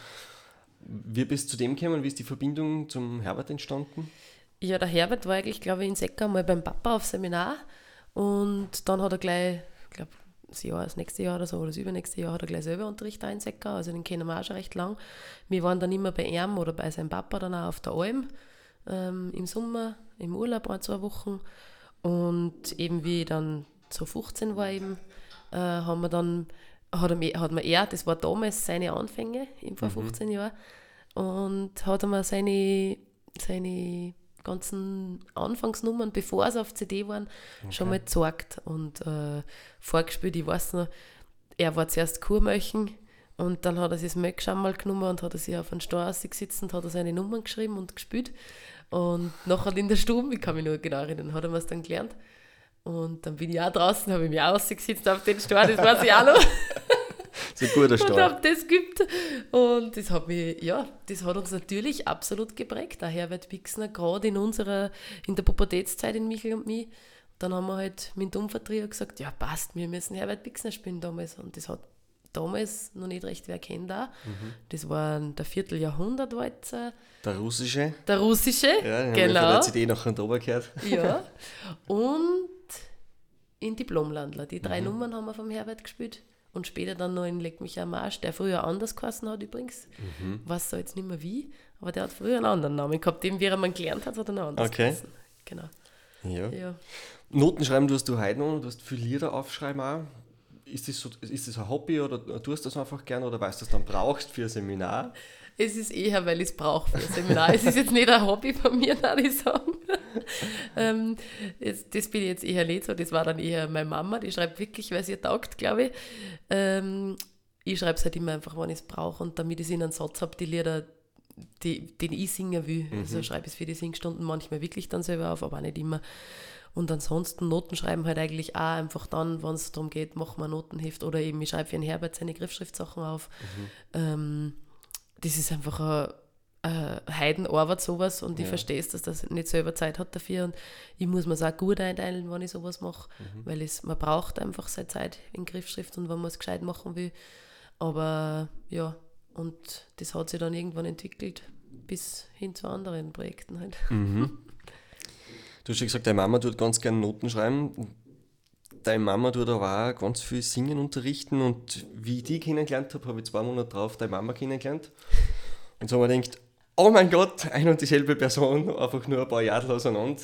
Wie bist du zu dem gekommen? Wie ist die Verbindung zum Herbert entstanden? Ja, der Herbert war eigentlich, glaube ich, in Secker mal beim Papa auf Seminar und dann hat er gleich, ich glaube, das Jahr, das nächste Jahr oder so, oder das übernächste Jahr hat er gleich selber Unterricht auch in Secker, also den kennen wir auch schon recht lang. Wir waren dann immer bei ihm oder bei seinem Papa dann auch auf der Alm ähm, im Sommer, im Urlaub ein, zwei Wochen. Und eben wie ich dann so 15 war eben, äh, haben wir dann, hat, er, hat mir er, das war damals seine Anfänge, eben vor 15 Jahren, und hat er mir seine, seine ganzen Anfangsnummern, bevor sie auf CD waren, schon mal gezeigt und äh, vorgespielt. Ich weiß noch, er war zuerst Kurmöchen und dann hat er sich das Möck schon mal genommen und hat er sich auf einen Straße gesetzt und hat er seine Nummern geschrieben und gespielt. Und nachher in der Stube, ich kann mich nur genau erinnern, hat er mir es dann gelernt. Und dann bin ich auch draußen, habe ich mich auch ausgesetzt auf den Stor, das weiß ich auch noch <laughs> Ein guter und Start. habe das geübt. Und das hat mich, ja, das hat uns natürlich absolut geprägt, der Herbert Wixner, gerade in unserer, in der Pubertätszeit in Michel und mich. Dann haben wir halt mit dem Umvertrio gesagt, ja passt, wir müssen Herbert Wixner spielen damals. Und das hat damals noch nicht recht wer kennt auch. Mhm. Das war der Vierteljahrhundertwalzer, Der russische. der russische, Ja, genau. der CD nachher drüber gehört. Ja. <laughs> Und in Diplomlandler. Die drei Nummern haben wir vom Herbert gespielt. Und später dann noch in Leck mich am Arsch, der früher anders geheißen hat übrigens. Weiß da jetzt nicht mehr wie, aber der hat früher einen anderen Namen gehabt. Den, wie er man gelernt hat, hat er noch anders Okay. geheißen. Genau. Ja. Ja. Noten schreiben tust du heute noch, du hast viel Lieder aufschreiben auch. Ist das, so, ist das ein Hobby oder tust du das einfach gern oder weißt du, dass du dann brauchst für ein Seminar? Es ist eher, weil ich es brauche für ein Seminar. es ist jetzt nicht ein Hobby von mir, würde ich sagen. <laughs> ähm, jetzt, das bin ich jetzt eher nicht so. Das war dann eher meine Mama, die schreibt wirklich, weil sie taugt, glaube ich. Ähm, ich schreibe es halt immer einfach, wenn ich es brauche und damit ich es in einen Satz habe, die Lieder, die, den ich singen will. Also schreibe ich es für die Singstunden manchmal wirklich dann selber auf, aber auch nicht immer. Und ansonsten Noten schreiben halt eigentlich auch einfach dann, wenn es darum geht, machen wir ein Notenheft oder eben ich schreibe für den Herbert seine Griffschriftsachen auf. Ähm, das ist einfach ein, ein Heidenarbeit sowas und ich verstehe es, dass das nicht selber Zeit hat dafür und ich muss mir es auch gut einteilen, wenn ich sowas mache, weil es, man braucht einfach seine Zeit in Griffschrift und wenn man es gescheit machen will. Aber ja, und das hat sich dann irgendwann entwickelt bis hin zu anderen Projekten halt. <laughs> Du hast schon gesagt, deine Mama tut ganz gern Noten schreiben. Deine Mama tut aber auch ganz viel Singen unterrichten und wie ich die kennengelernt habe, habe ich zwei Monate drauf deine Mama kennengelernt. Und so haben wir gedacht, oh mein Gott, ein und dieselbe Person, einfach nur ein paar Jahre auseinander.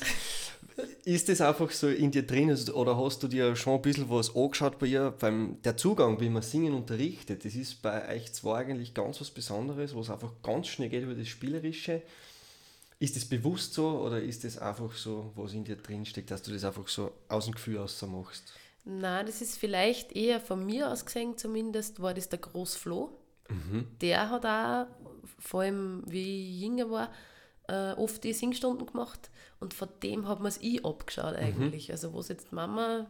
Ist das einfach so in dir drin also- oder hast du dir schon ein bisschen was angeschaut bei ihr? Beim, der Zugang, wie man Singen unterrichtet, das ist bei euch zwei eigentlich ganz was Besonderes, was einfach ganz schnell geht über das Spielerische. Ist das bewusst so oder ist das einfach so, was in dir drin steckt, dass du das einfach so aus dem Gefühl aus so machst? Na, das ist vielleicht eher von mir aus gesehen, zumindest war das der Großflo. Der hat auch, vor allem wie ich jünger war, äh, oft die Singstunden gemacht und von dem hat man es ich abgeschaut eigentlich. Also wo es jetzt Mama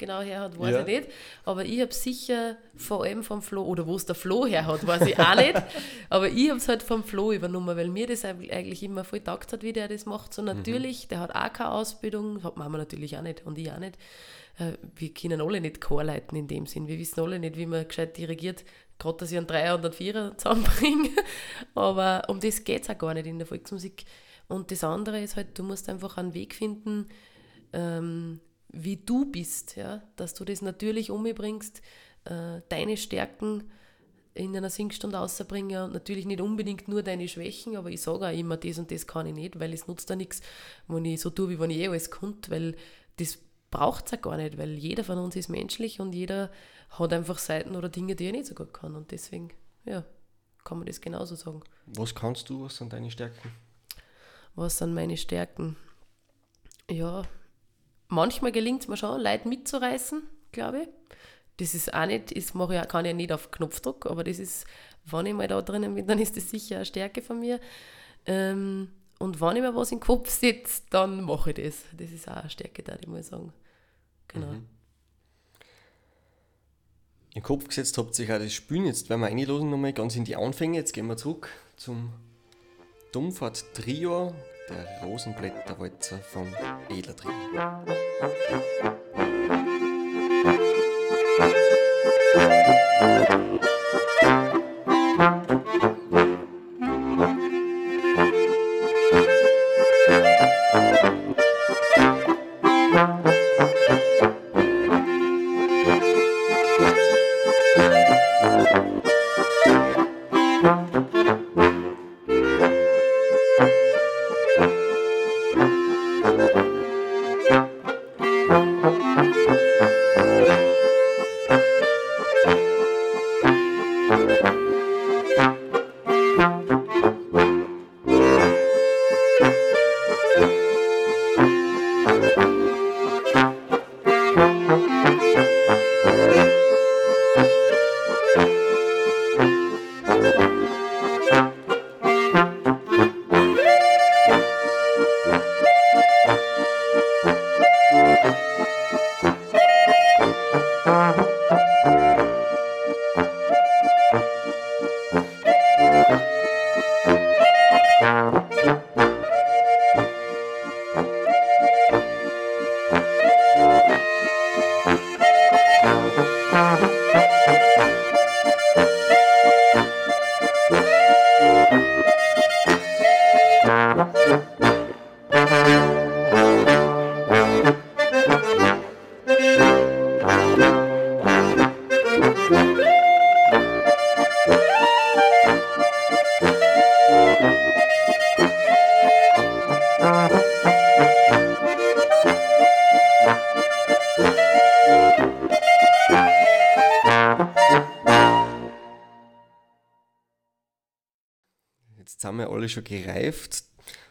genau her hat, weiß Ja. ich nicht. Aber ich habe sicher vor allem vom Flo, oder wo es der Flo her hat, weiß ich auch nicht. <laughs> Aber ich habe es halt vom Flo übernommen, weil mir das eigentlich immer voll taugt hat, wie der das macht. So natürlich, der hat auch keine Ausbildung, hat Mama natürlich auch nicht und ich auch nicht. Äh, Wir können alle nicht Chorleiten in dem Sinn. Wir wissen alle nicht, wie man gescheit dirigiert, gerade dass ich einen Dreier und einen Vierer zusammenbringe. <laughs> Aber um das geht es auch gar nicht in der Volksmusik. Und das andere ist halt, du musst einfach einen Weg finden, ähm, wie du bist, ja? dass du das natürlich umbringst, äh, deine Stärken in einer Singstunde auszubringen und natürlich nicht unbedingt nur deine Schwächen, aber ich sage auch immer, das und das kann ich nicht, weil es nutzt da nichts, wenn ich so tue, wie wenn ich eh alles konnte, weil das braucht es ja gar nicht, weil jeder von uns ist menschlich und jeder hat einfach Seiten oder Dinge, die er nicht so gut kann und deswegen, ja, kann man das genauso sagen. Was kannst du, was sind deine Stärken? Was sind meine Stärken? Ja, manchmal gelingt es mir schon, Leute mitzureißen, glaube ich. Das ist auch nicht, das mache ich, kann ich nicht auf Knopfdruck, aber das ist, wenn ich mal da drinnen bin, <laughs> dann ist das sicher eine Stärke von mir. Ähm, und wenn ich mir was den Kopf setze, dann mache ich das. Das ist auch eine Stärke, da ich mal sagen. Genau. Im Kopf gesetzt habt sich auch das Spielen. Jetzt werden wir einlosen nochmal ganz in die Anfänge. Jetzt gehen wir zurück zum Dummfahrt Trio, der Rosenblätterwalzer vom Edler Trio. Schon gereift.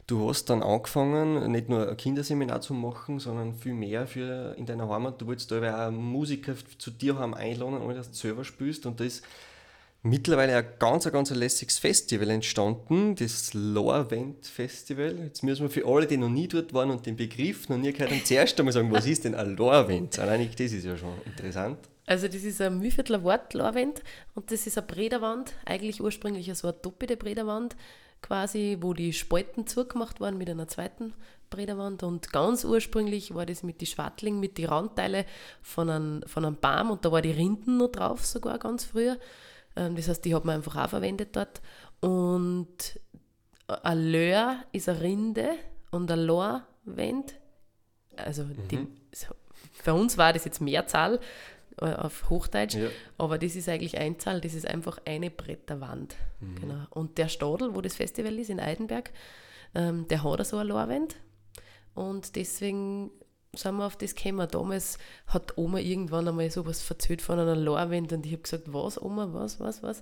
Du hast dann angefangen, nicht nur ein Kinderseminar zu machen, sondern viel mehr für in deiner Heimat. Du wolltest da auch Musiker zu dir haben einladen, ohne dass du selber spielst. Und da ist mittlerweile ein ganz, ganz lässiges Festival entstanden, das Lorwend Festival. Jetzt müssen wir für alle, die noch nie dort waren und den Begriff noch nie gehört haben, zuerst einmal sagen, was ist denn ein Lorwend? Allein das ist ja schon interessant. Also das ist ein Mühlviertler Wort, Lorwend, und das ist eine Brederwand, eigentlich ursprünglich so eine doppelte Brederwand, quasi, wo die Spalten zugemacht waren mit einer zweiten Brederwand und ganz ursprünglich war das mit die Schwattling, mit die Randteile von einem, von einem Baum und da war die Rinden noch drauf sogar ganz früher. Ähm, das heißt, die hat man einfach auch verwendet dort. Und ein Löhr ist eine Rinde und ein Lorwend, also die, für uns war das jetzt Mehrzahl, auf Hochdeutsch, Ja. aber das ist eigentlich Einzahl, das ist einfach eine Bretterwand. Genau. Und der Stadel, wo das Festival ist, in Eidenberg, ähm, der hat so eine Lorwand und deswegen sind wir auf das gekommen. Damals hat Oma irgendwann einmal sowas verzählt von einer Lorwand und ich habe gesagt, was Oma, was, was, was?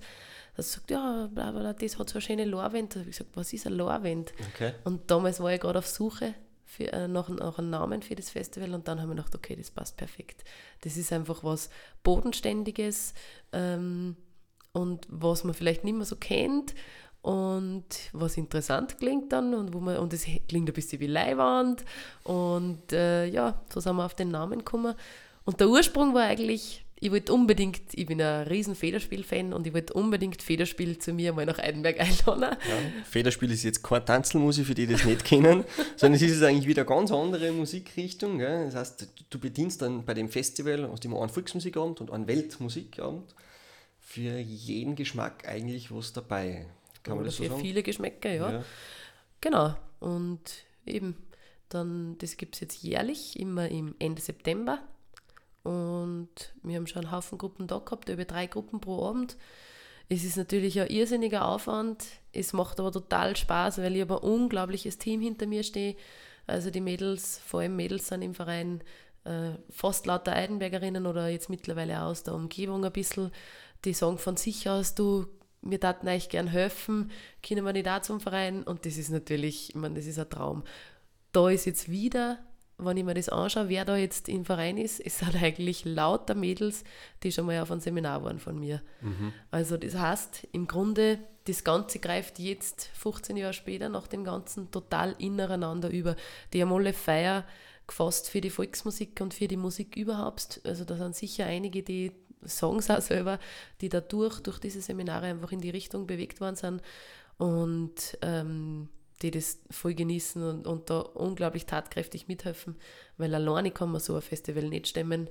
Da sagt ja, bla, bla, das hat so eine schöne Lorwand. Da habe ich gesagt, was ist eine Lorwand? Okay. Und damals war ich gerade auf Suche für, äh, nach, nach einem Namen für das Festival und dann haben wir gedacht, okay, das passt perfekt. Das ist einfach was Bodenständiges ähm, und was man vielleicht nicht mehr so kennt und was interessant klingt dann und wo man und es klingt ein bisschen wie Leihwand und äh, ja, so sind wir auf den Namen gekommen. Und der Ursprung war eigentlich, ich wollte unbedingt, ich bin ein riesen Federspiel-Fan und ich wollte unbedingt Federspiel zu mir mal nach Eidenberg <laughs> einladen. Ja, Federspiel ist jetzt keine Tanzelmusik, für die das nicht kennen, <laughs> sondern es ist eigentlich wieder eine ganz andere Musikrichtung. Gell? Das heißt, du- bedienst dann bei dem Festival hast immer einen Volksmusikabend und einen Weltmusikabend. Für jeden Geschmack eigentlich was dabei. Kann man Oder das so für sagen? viele Geschmäcker, ja. Ja. Genau. Und eben, dann, das gibt es jetzt jährlich, immer im Ende September. Und wir haben schon einen Haufen Gruppen da gehabt, über drei Gruppen pro Abend. Es ist natürlich ein irrsinniger Aufwand. Es macht aber total Spaß, weil ich aber ein unglaubliches Team hinter mir stehe. Also die Mädels, vor allem Mädels sind im Verein äh, fast lauter Eidenbergerinnen oder jetzt mittlerweile aus der Umgebung ein bisschen. Die sagen von sich aus, du, wir taten euch gern helfen, können wir nicht auch zum Verein? Und das ist natürlich, ich meine, das ist ein Traum. Da ist jetzt wieder, wenn ich mir das anschaue, wer da jetzt im Verein ist, es sind <laughs> eigentlich lauter Mädels, die schon mal auf einem Seminar waren von mir. Also das heißt, im Grunde, das Ganze greift jetzt, 15 Jahre später, nach dem Ganzen total ineinander über. Die haben alle Feier gefasst für die Volksmusik und für die Musik überhaupt. Also da sind sicher einige, die Songs auch selber, die dadurch, durch diese Seminare einfach in die Richtung bewegt worden sind und ähm, die das voll genießen und, und da unglaublich tatkräftig mithelfen, weil alleine kann man so ein Festival nicht stemmen.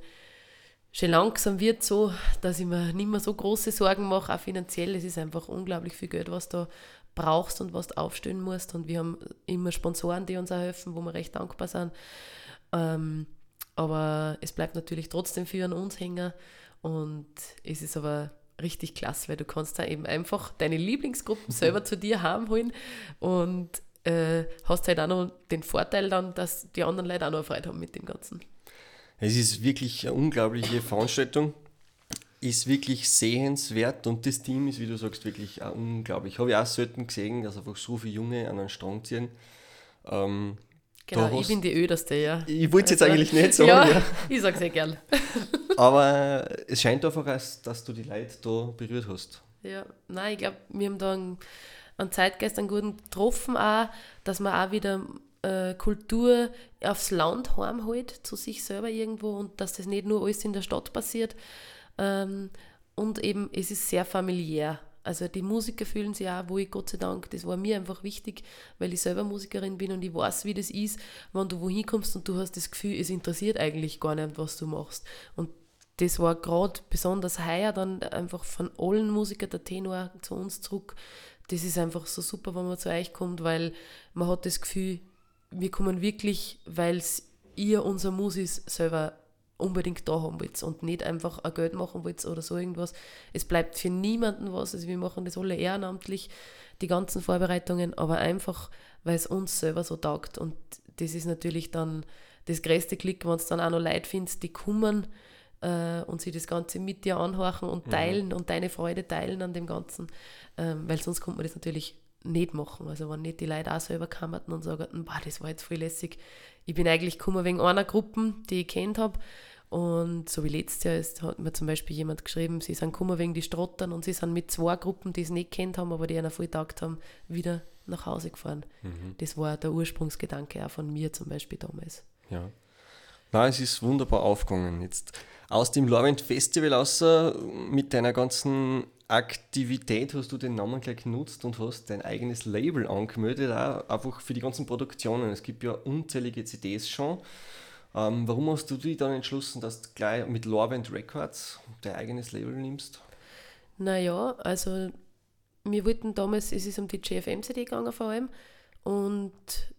Schon langsam wird so, dass ich mir nicht mehr so große Sorgen mache, auch finanziell. Es ist einfach unglaublich viel Geld, was du brauchst und was du aufstellen musst. Und wir haben immer Sponsoren, die uns auch helfen, wo wir recht dankbar sind. Ähm, aber es bleibt natürlich trotzdem viel an uns hängen. Und es ist aber richtig klasse, weil du kannst da eben einfach deine Lieblingsgruppen <laughs> selber zu dir haben holen und äh, hast halt auch noch den Vorteil dann, dass die anderen Leute auch noch Freude haben mit dem Ganzen. Es ist wirklich eine unglaubliche Veranstaltung. Ist wirklich sehenswert und das Team ist, wie du sagst, wirklich auch unglaublich. Habe ich auch selten gesehen, dass einfach so viele Junge an einen Strang ziehen. Ähm, Genau, Da ich hast- bin die Öderste, ja. ich wollte es jetzt Also, eigentlich nicht sagen, ja, ja. <laughs> ich sag's ja gern. <laughs> aber es scheint einfach, dass du die Leute da berührt hast. Ja, nein, ich glaube, wir haben da einen, einen Zeitgeist, einen guten getroffen auch, dass man auch wieder äh, Kultur aufs Land heimholt, zu sich selber irgendwo und dass das nicht nur alles in der Stadt passiert. Ähm, und eben, es ist sehr familiär. Also die Musiker fühlen sich auch wohl, Gott sei Dank. Das war mir einfach wichtig, weil ich selber Musikerin bin und ich weiß, wie das ist, wenn du wohin kommst und du hast das Gefühl, es interessiert eigentlich gar nicht, was du machst. Und das war gerade besonders heuer dann einfach von allen Musikern der Tenor zu uns zurück. Das ist einfach so super, wenn man zu euch kommt, weil man hat das Gefühl, wir kommen wirklich, weil ihr unser Musis selber unbedingt da haben wollt und nicht einfach ein Geld machen wollt oder so irgendwas. Es bleibt für niemanden was, also wir machen das alle ehrenamtlich, die ganzen Vorbereitungen, aber einfach, weil es uns selber so taugt und das ist natürlich dann das größte Glück, wenn es dann auch noch Leute findest, die kommen äh, und sie das Ganze mit dir anhorchen und teilen und deine Freude teilen an dem Ganzen, ähm, weil sonst kommt man das natürlich nicht machen. Also wenn nicht die Leute auch selber kamen und sagen, boah, das war jetzt voll lässig. Ich bin eigentlich gekommen wegen einer Gruppe, die ich kennt habe. Und so wie letztes Jahr ist, hat mir zum Beispiel jemand geschrieben, sie sind gekommen wegen die Strottern und sie sind mit zwei Gruppen, die es nicht kennt haben, aber die einen voll taugt haben, wieder nach Hause gefahren. Das war der Ursprungsgedanke auch von mir zum Beispiel damals. Ja. Nein, es ist wunderbar aufgegangen. Jetzt aus dem Lorient Festival außer mit deiner ganzen Aktivität hast du den Namen gleich genutzt und hast dein eigenes Label angemeldet, auch einfach für die ganzen Produktionen. Es gibt ja unzählige CDs schon. Ähm, warum hast du dich dann entschlossen, dass du gleich mit Lorient Records dein eigenes Label nimmst? Naja, also wir wollten damals, es ist um die GFM-CD gegangen vor allem, und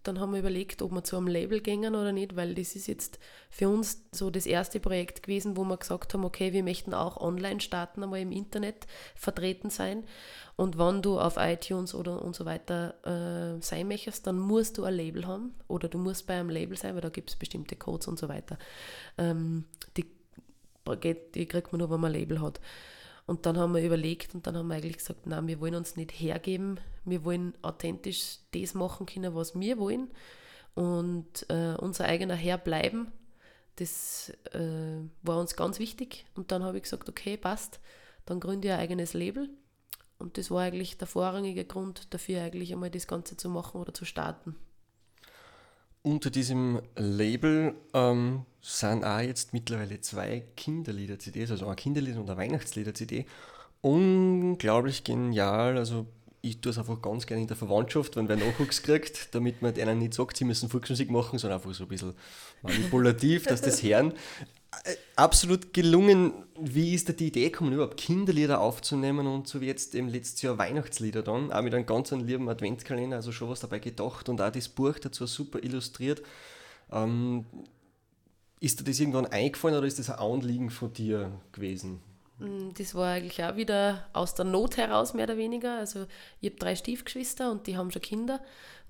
dann haben wir überlegt, ob wir zu einem Label gehen oder nicht, weil das ist jetzt für uns so das erste Projekt gewesen, wo wir gesagt haben, okay, wir möchten auch online starten, einmal im Internet vertreten sein. Und wenn du auf iTunes oder und so weiter äh, sein möchtest, dann musst du ein Label haben oder du musst bei einem Label sein, weil da gibt es bestimmte Codes und so weiter. Ähm, die, die kriegt man nur, wenn man ein Label hat. Und dann haben wir überlegt und dann haben wir eigentlich gesagt, nein, wir wollen uns nicht hergeben, wir wollen authentisch das machen können, was wir wollen und äh, unser eigener Herr bleiben. Das äh, war uns ganz wichtig. Und dann habe ich gesagt, okay, passt, dann gründe ich ein eigenes Label. Und das war eigentlich der vorrangige Grund dafür, eigentlich einmal das Ganze zu machen oder zu starten. Unter diesem Label ähm, sind auch jetzt mittlerweile zwei Kinderlieder-CDs, also eine Kinderlieder- und eine Weihnachtslieder-CD. Unglaublich genial. Also ich tue es einfach ganz gerne in der Verwandtschaft, wenn wer Nachwuchs kriegt, damit man denen nicht sagt, sie müssen Volksmusik machen, sondern einfach so ein bisschen manipulativ, dass das <laughs> hören. Absolut gelungen. Wie ist da die Idee gekommen, überhaupt Kinderlieder aufzunehmen und so wie jetzt im letztes Jahr Weihnachtslieder dann, auch mit einem ganz lieben Adventskalender, also schon was dabei gedacht und auch das Buch dazu super illustriert. Ähm, ist dir das irgendwann eingefallen oder ist das ein Anliegen von dir gewesen? Mm, Das war eigentlich auch wieder aus der Not heraus, mehr oder weniger. Also ich habe drei Stiefgeschwister und die haben schon Kinder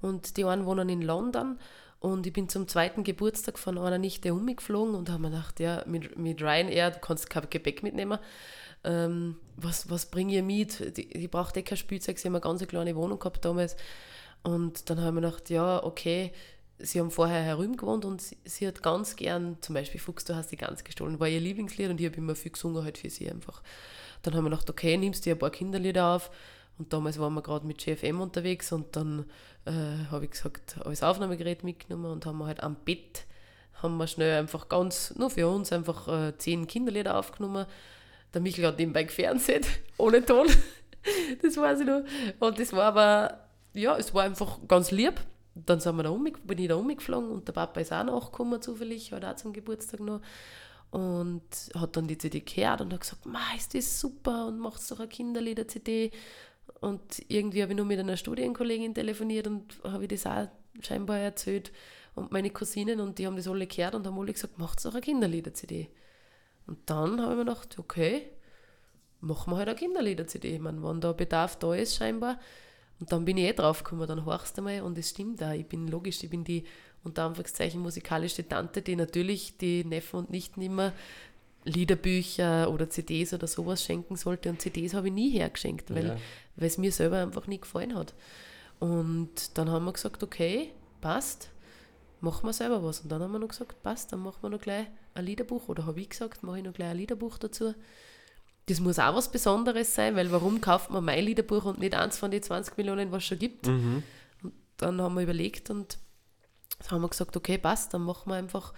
und die einen wohnen in London und ich bin zum zweiten Geburtstag von einer Nichte umgeflogen und habe mir gedacht, ja, mit, mit Ryanair, du kannst kein Gepäck mitnehmen. Ähm, was, was bringe ich mit? Die, die braucht eh kein Spielzeug, sie haben eine ganz kleine Wohnung gehabt damals. Und dann haben wir gedacht, ja, okay, sie haben vorher herüben gewohnt und sie, sie hat ganz gern, zum Beispiel Fuchs, du hast die ganz gestohlen, war ihr Lieblingslied und ich habe immer viel gesungen halt für sie einfach. Dann haben wir gedacht, okay, nimmst dir ein paar Kinderlieder auf und damals waren wir gerade mit GFM unterwegs und dann äh, habe ich gesagt, das Aufnahmegerät mitgenommen und haben wir halt am Bett, haben wir schnell einfach ganz, nur für uns, einfach äh, zehn Kinderlieder aufgenommen. Der Michael hat nebenbei gefernseht, <laughs> ohne Ton. <laughs> das weiß ich noch. Und das war aber, ja, es war einfach ganz lieb. Dann sind wir da umge bin ich da umgeflogen und der Papa ist auch nachgekommen zufällig, hat auch zum Geburtstag noch. Und hat dann die CD gehört und hat gesagt, ist das super und macht doch eine Kinderlieder-CD. Und irgendwie habe ich nur mit einer Studienkollegin telefoniert und habe ich das auch scheinbar erzählt. Und meine Cousinen und die haben das alle gehört und haben alle gesagt, macht doch eine Kinderlieder-CD. Und dann habe ich mir gedacht, okay, machen wir halt eine Kinderlieder-CD. Ich meine, wenn da Bedarf da ist, scheinbar. Und dann bin ich eh drauf gekommen, dann horchst du mal und es stimmt auch. Ich bin logisch, ich bin die unter Anführungszeichen musikalische Tante, die natürlich die Neffen und Nichten immer Liederbücher oder CDs oder sowas schenken sollte. Und CDs habe ich nie hergeschenkt, weil, Ja. es mir selber einfach nie gefallen hat. Und dann haben wir gesagt, okay, passt, machen wir selber was. Und dann haben wir noch gesagt, passt, dann machen wir noch gleich ein Liederbuch. Oder habe ich gesagt, mache ich noch gleich ein Liederbuch dazu. Das muss auch was Besonderes sein, weil warum kauft man mein Liederbuch und nicht eins von den 20 Millionen, was es schon gibt? Und dann haben wir überlegt und dann haben wir gesagt, okay, passt, dann machen wir einfach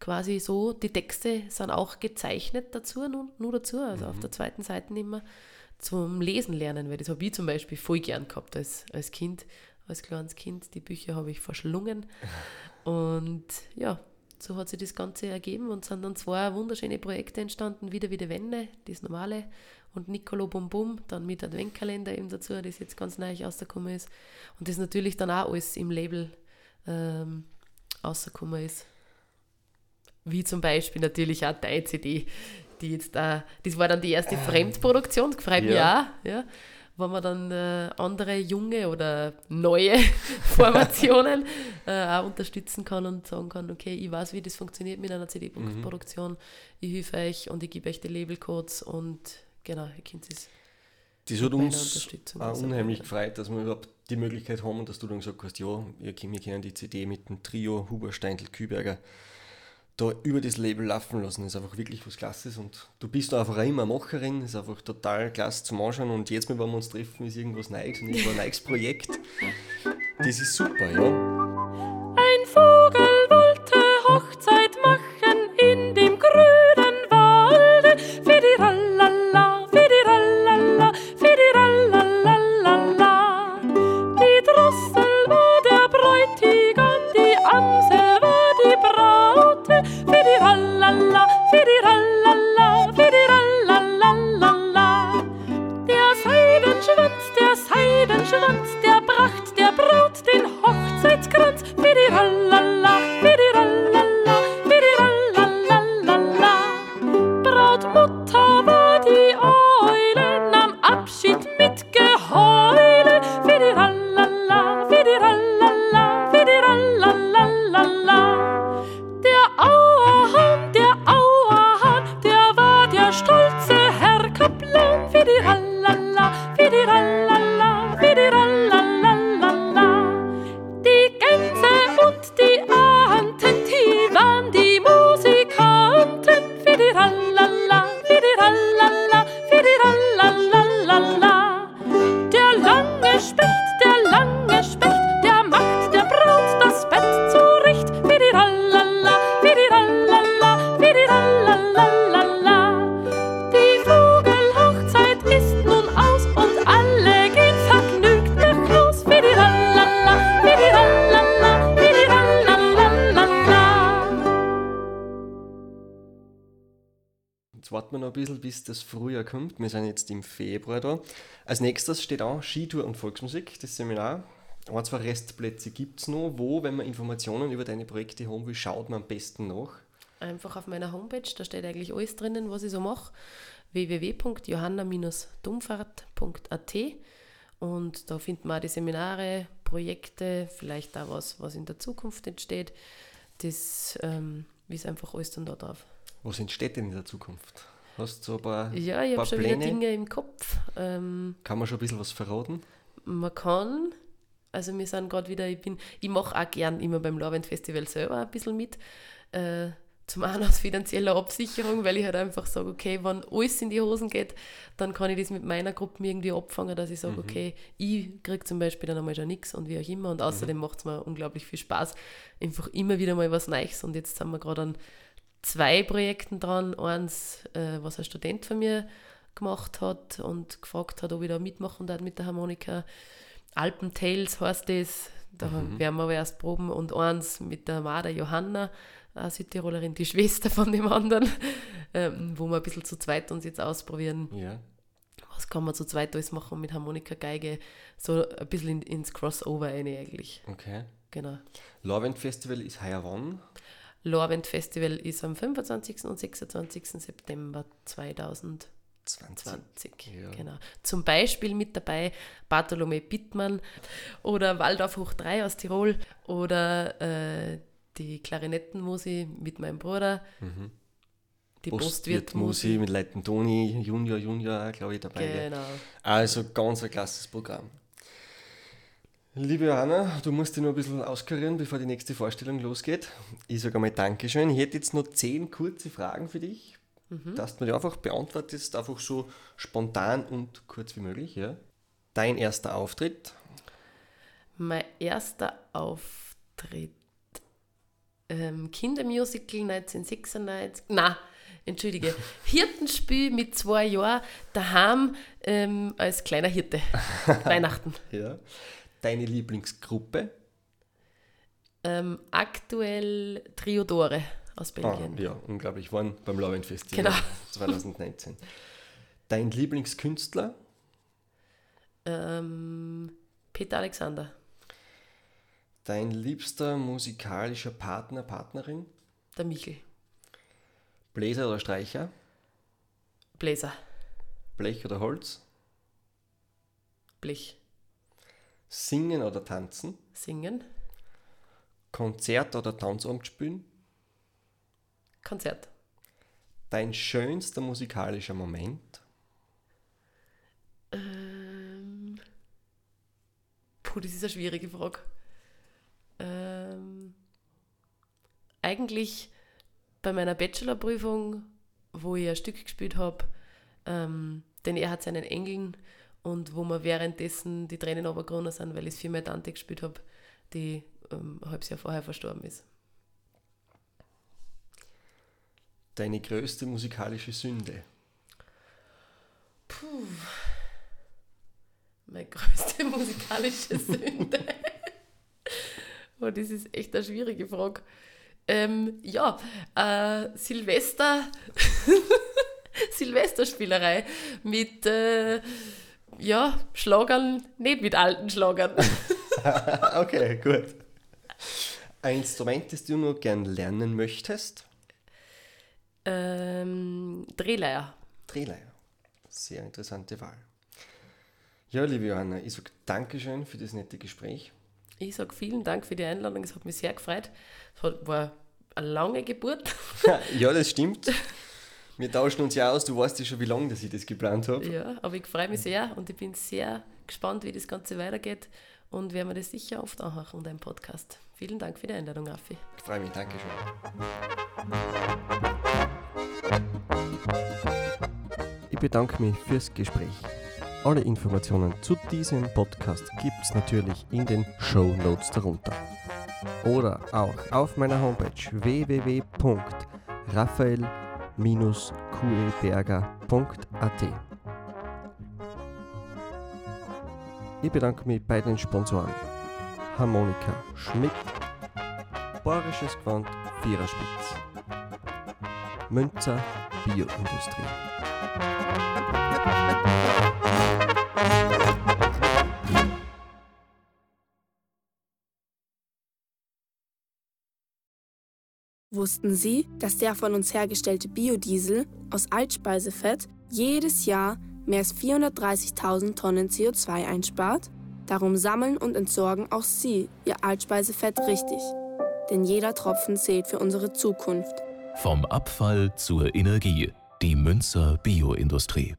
quasi so, die Texte sind auch gezeichnet dazu, nur, nur dazu, also auf der zweiten Seite immer zum Lesen lernen, weil das habe ich zum Beispiel voll gern gehabt als, als Kind, als kleines Kind. Die Bücher habe ich verschlungen <laughs> und ja, so hat sich das Ganze ergeben und sind dann zwei wunderschöne Projekte entstanden, wieder wie die Wende, das normale und Nicolo Bum Bum, dann mit Adventkalender eben dazu, das jetzt ganz neu rausgekommen ist und das natürlich dann auch alles im Label ähm, rausgekommen ist. Wie zum Beispiel natürlich auch deine CD, die jetzt da, das war dann die erste Fremdproduktion, gefreut mich Ja. auch, ja, wo man dann äh, andere junge oder neue <laughs> Formationen <laughs> äh, auch unterstützen kann und sagen kann, okay, ich weiß, wie das funktioniert mit einer CD-Produktion, ich helfe euch und ich gebe euch die Labelcodes und genau, ihr könnt es Das hat uns auch unheimlich gefreut, dass wir überhaupt die Möglichkeit haben, dass du dann gesagt hast, ja, wir können die CD mit dem Trio Huber, Steindl, Küberger da über das Label laufen lassen. Das ist einfach wirklich was Klasses und du bist einfach auch immer Macherin, das ist einfach total klasse zum Anschauen und jetzt, wenn wir uns treffen, ist irgendwas Neues und irgendwo ein neues Projekt. Das ist super, ja. Ein Vogel wollte bis das Frühjahr kommt. Wir sind jetzt im Februar da. Als nächstes steht auch Skitour und Volksmusik, das Seminar. Ein, zwei Restplätze gibt es noch. Wo, wenn man Informationen über deine Projekte haben will, schaut man am besten nach. Einfach auf meiner Homepage, da steht eigentlich alles drinnen, was ich so mache. www.johanna-dummfahrt.at und da findet man auch die Seminare, Projekte, vielleicht auch was, was in der Zukunft entsteht. Das ähm, ist einfach alles dann da drauf. Was entsteht denn in der Zukunft? Hast du so ein paar, Ja, ich habe schon Pläne? wieder Dinge im Kopf. Ähm, Kann man schon ein bisschen was verraten? man kann, also wir sind gerade wieder, ich bin, ich mache auch gern immer beim Lorwend Festival selber ein bisschen mit. Äh, zum einen aus finanzieller Absicherung, weil ich halt einfach sage, okay, wenn alles in die Hosen geht, dann kann ich das mit meiner Gruppe irgendwie abfangen, dass ich sage, okay, ich kriege zum Beispiel dann einmal schon nichts und wie auch immer. Und außerdem macht es mir unglaublich viel Spaß, einfach immer wieder mal was Neues. Und jetzt sind wir gerade an zwei Projekten dran. Eins, äh, was ein Student von mir gemacht hat und gefragt hat, ob ich da mitmachen darf mit der Harmonika. Alpen Tales heißt das. Da werden wir aber erst proben. Und eins mit der Mada Johanna, eine Südtirolerin, die <laughs> Schwester von dem anderen, ähm, wo wir ein bisschen zu zweit uns jetzt ausprobieren. Ja. Was kann man zu zweit alles machen mit Harmonika, Geige, so ein bisschen in, ins Crossover rein eigentlich. Okay. Genau. Lorwend Festival ist heuer wann? Lorwend Festival ist am 25. und 26. September 2020. 20. Ja. Genau. Zum Beispiel mit dabei Bartholomä Bittmann oder Waldorf Hoch 3 aus Tirol oder äh, die Klarinettenmusi mit meinem Bruder. Die Postwirtmusi Postwirtmusi. mit Leiten Toni, Junior, Junior, glaube ich, dabei. Genau. Also ganz ein klasses Programm. Liebe Johanna, du musst dich noch ein bisschen auskurieren, bevor die nächste Vorstellung losgeht. Ich sage einmal Dankeschön. Ich hätte jetzt noch zehn kurze Fragen für dich, dass du die einfach beantwortest, einfach so spontan und kurz wie möglich. Ja? Dein erster Auftritt, Mein erster Auftritt. Ähm, Kindermusical 1996. Na, entschuldige. <laughs> Hirtenspiel mit zwei Jahren daheim ähm, als kleiner Hirte. <laughs> Weihnachten. ja? Deine Lieblingsgruppe, Ähm, aktuell Triodore aus ah, Belgien. ja, unglaublich, waren beim Lorwend Festival Genau. <laughs> 2019. Dein Lieblingskünstler, Ähm, Peter Alexander, dein liebster musikalischer Partner, Partnerin, der Michel, Bläser oder Streicher, Bläser, Blech oder Holz, Blech, Singen oder Tanzen, Singen, Konzert oder Tanzabend spielen, Konzert, dein schönster musikalischer Moment, ähm, Puh, das ist eine schwierige Frage. Ähm, eigentlich bei meiner Bachelorprüfung, wo ich ein Stück gespielt habe, ähm, denn er hat seinen Engeln und wo mir währenddessen die Tränen runtergerunnen sind, weil ich es für meine Tante gespielt habe, die ähm, ein halbes Jahr vorher verstorben ist. Deine größte musikalische Sünde? Puh. Meine größte <laughs> musikalische Sünde. <laughs> oh, das ist echt eine schwierige Frage. Ähm, ja, äh, Silvester, <laughs> Silvesterspielerei mit äh, ja, Schlagern, nicht mit alten Schlagern. <laughs> okay, gut. Ein Instrument, das du nur gern lernen möchtest? Ähm, Drehleier. Drehleier. Sehr interessante Wahl. Ja, liebe Johanna, ich sage Dankeschön für das nette Gespräch. Ich sage vielen Dank für die Einladung, es hat mich sehr gefreut. Es war eine lange Geburt. <laughs> ja, das stimmt. <laughs> Wir tauschen uns ja aus, du weißt ja schon, wie lange dass ich das geplant habe. Ja, aber ich freue mich sehr und ich bin sehr gespannt, wie das Ganze weitergeht und werden wir das sicher oft anhören und einen Podcast. Vielen Dank für die Einladung, Raffi. Ich freue mich, danke schön. Ich bedanke mich fürs Gespräch. Alle Informationen zu diesem Podcast gibt es natürlich in den Show Notes darunter. Oder auch auf meiner Homepage www.raphael-kueberger.at. Ich bedanke mich bei den Sponsoren Harmonika Schmidt, Bayerisches Gewand Viererspitz, Münzer Bioindustrie. Wussten Sie, dass der von uns hergestellte Biodiesel aus Altspeisefett jedes Jahr mehr als 430.000 Tonnen CO2 einspart? Darum sammeln und entsorgen auch Sie Ihr Altspeisefett richtig. Denn jeder Tropfen zählt für unsere Zukunft. Vom Abfall zur Energie. Die Münzer Bioindustrie.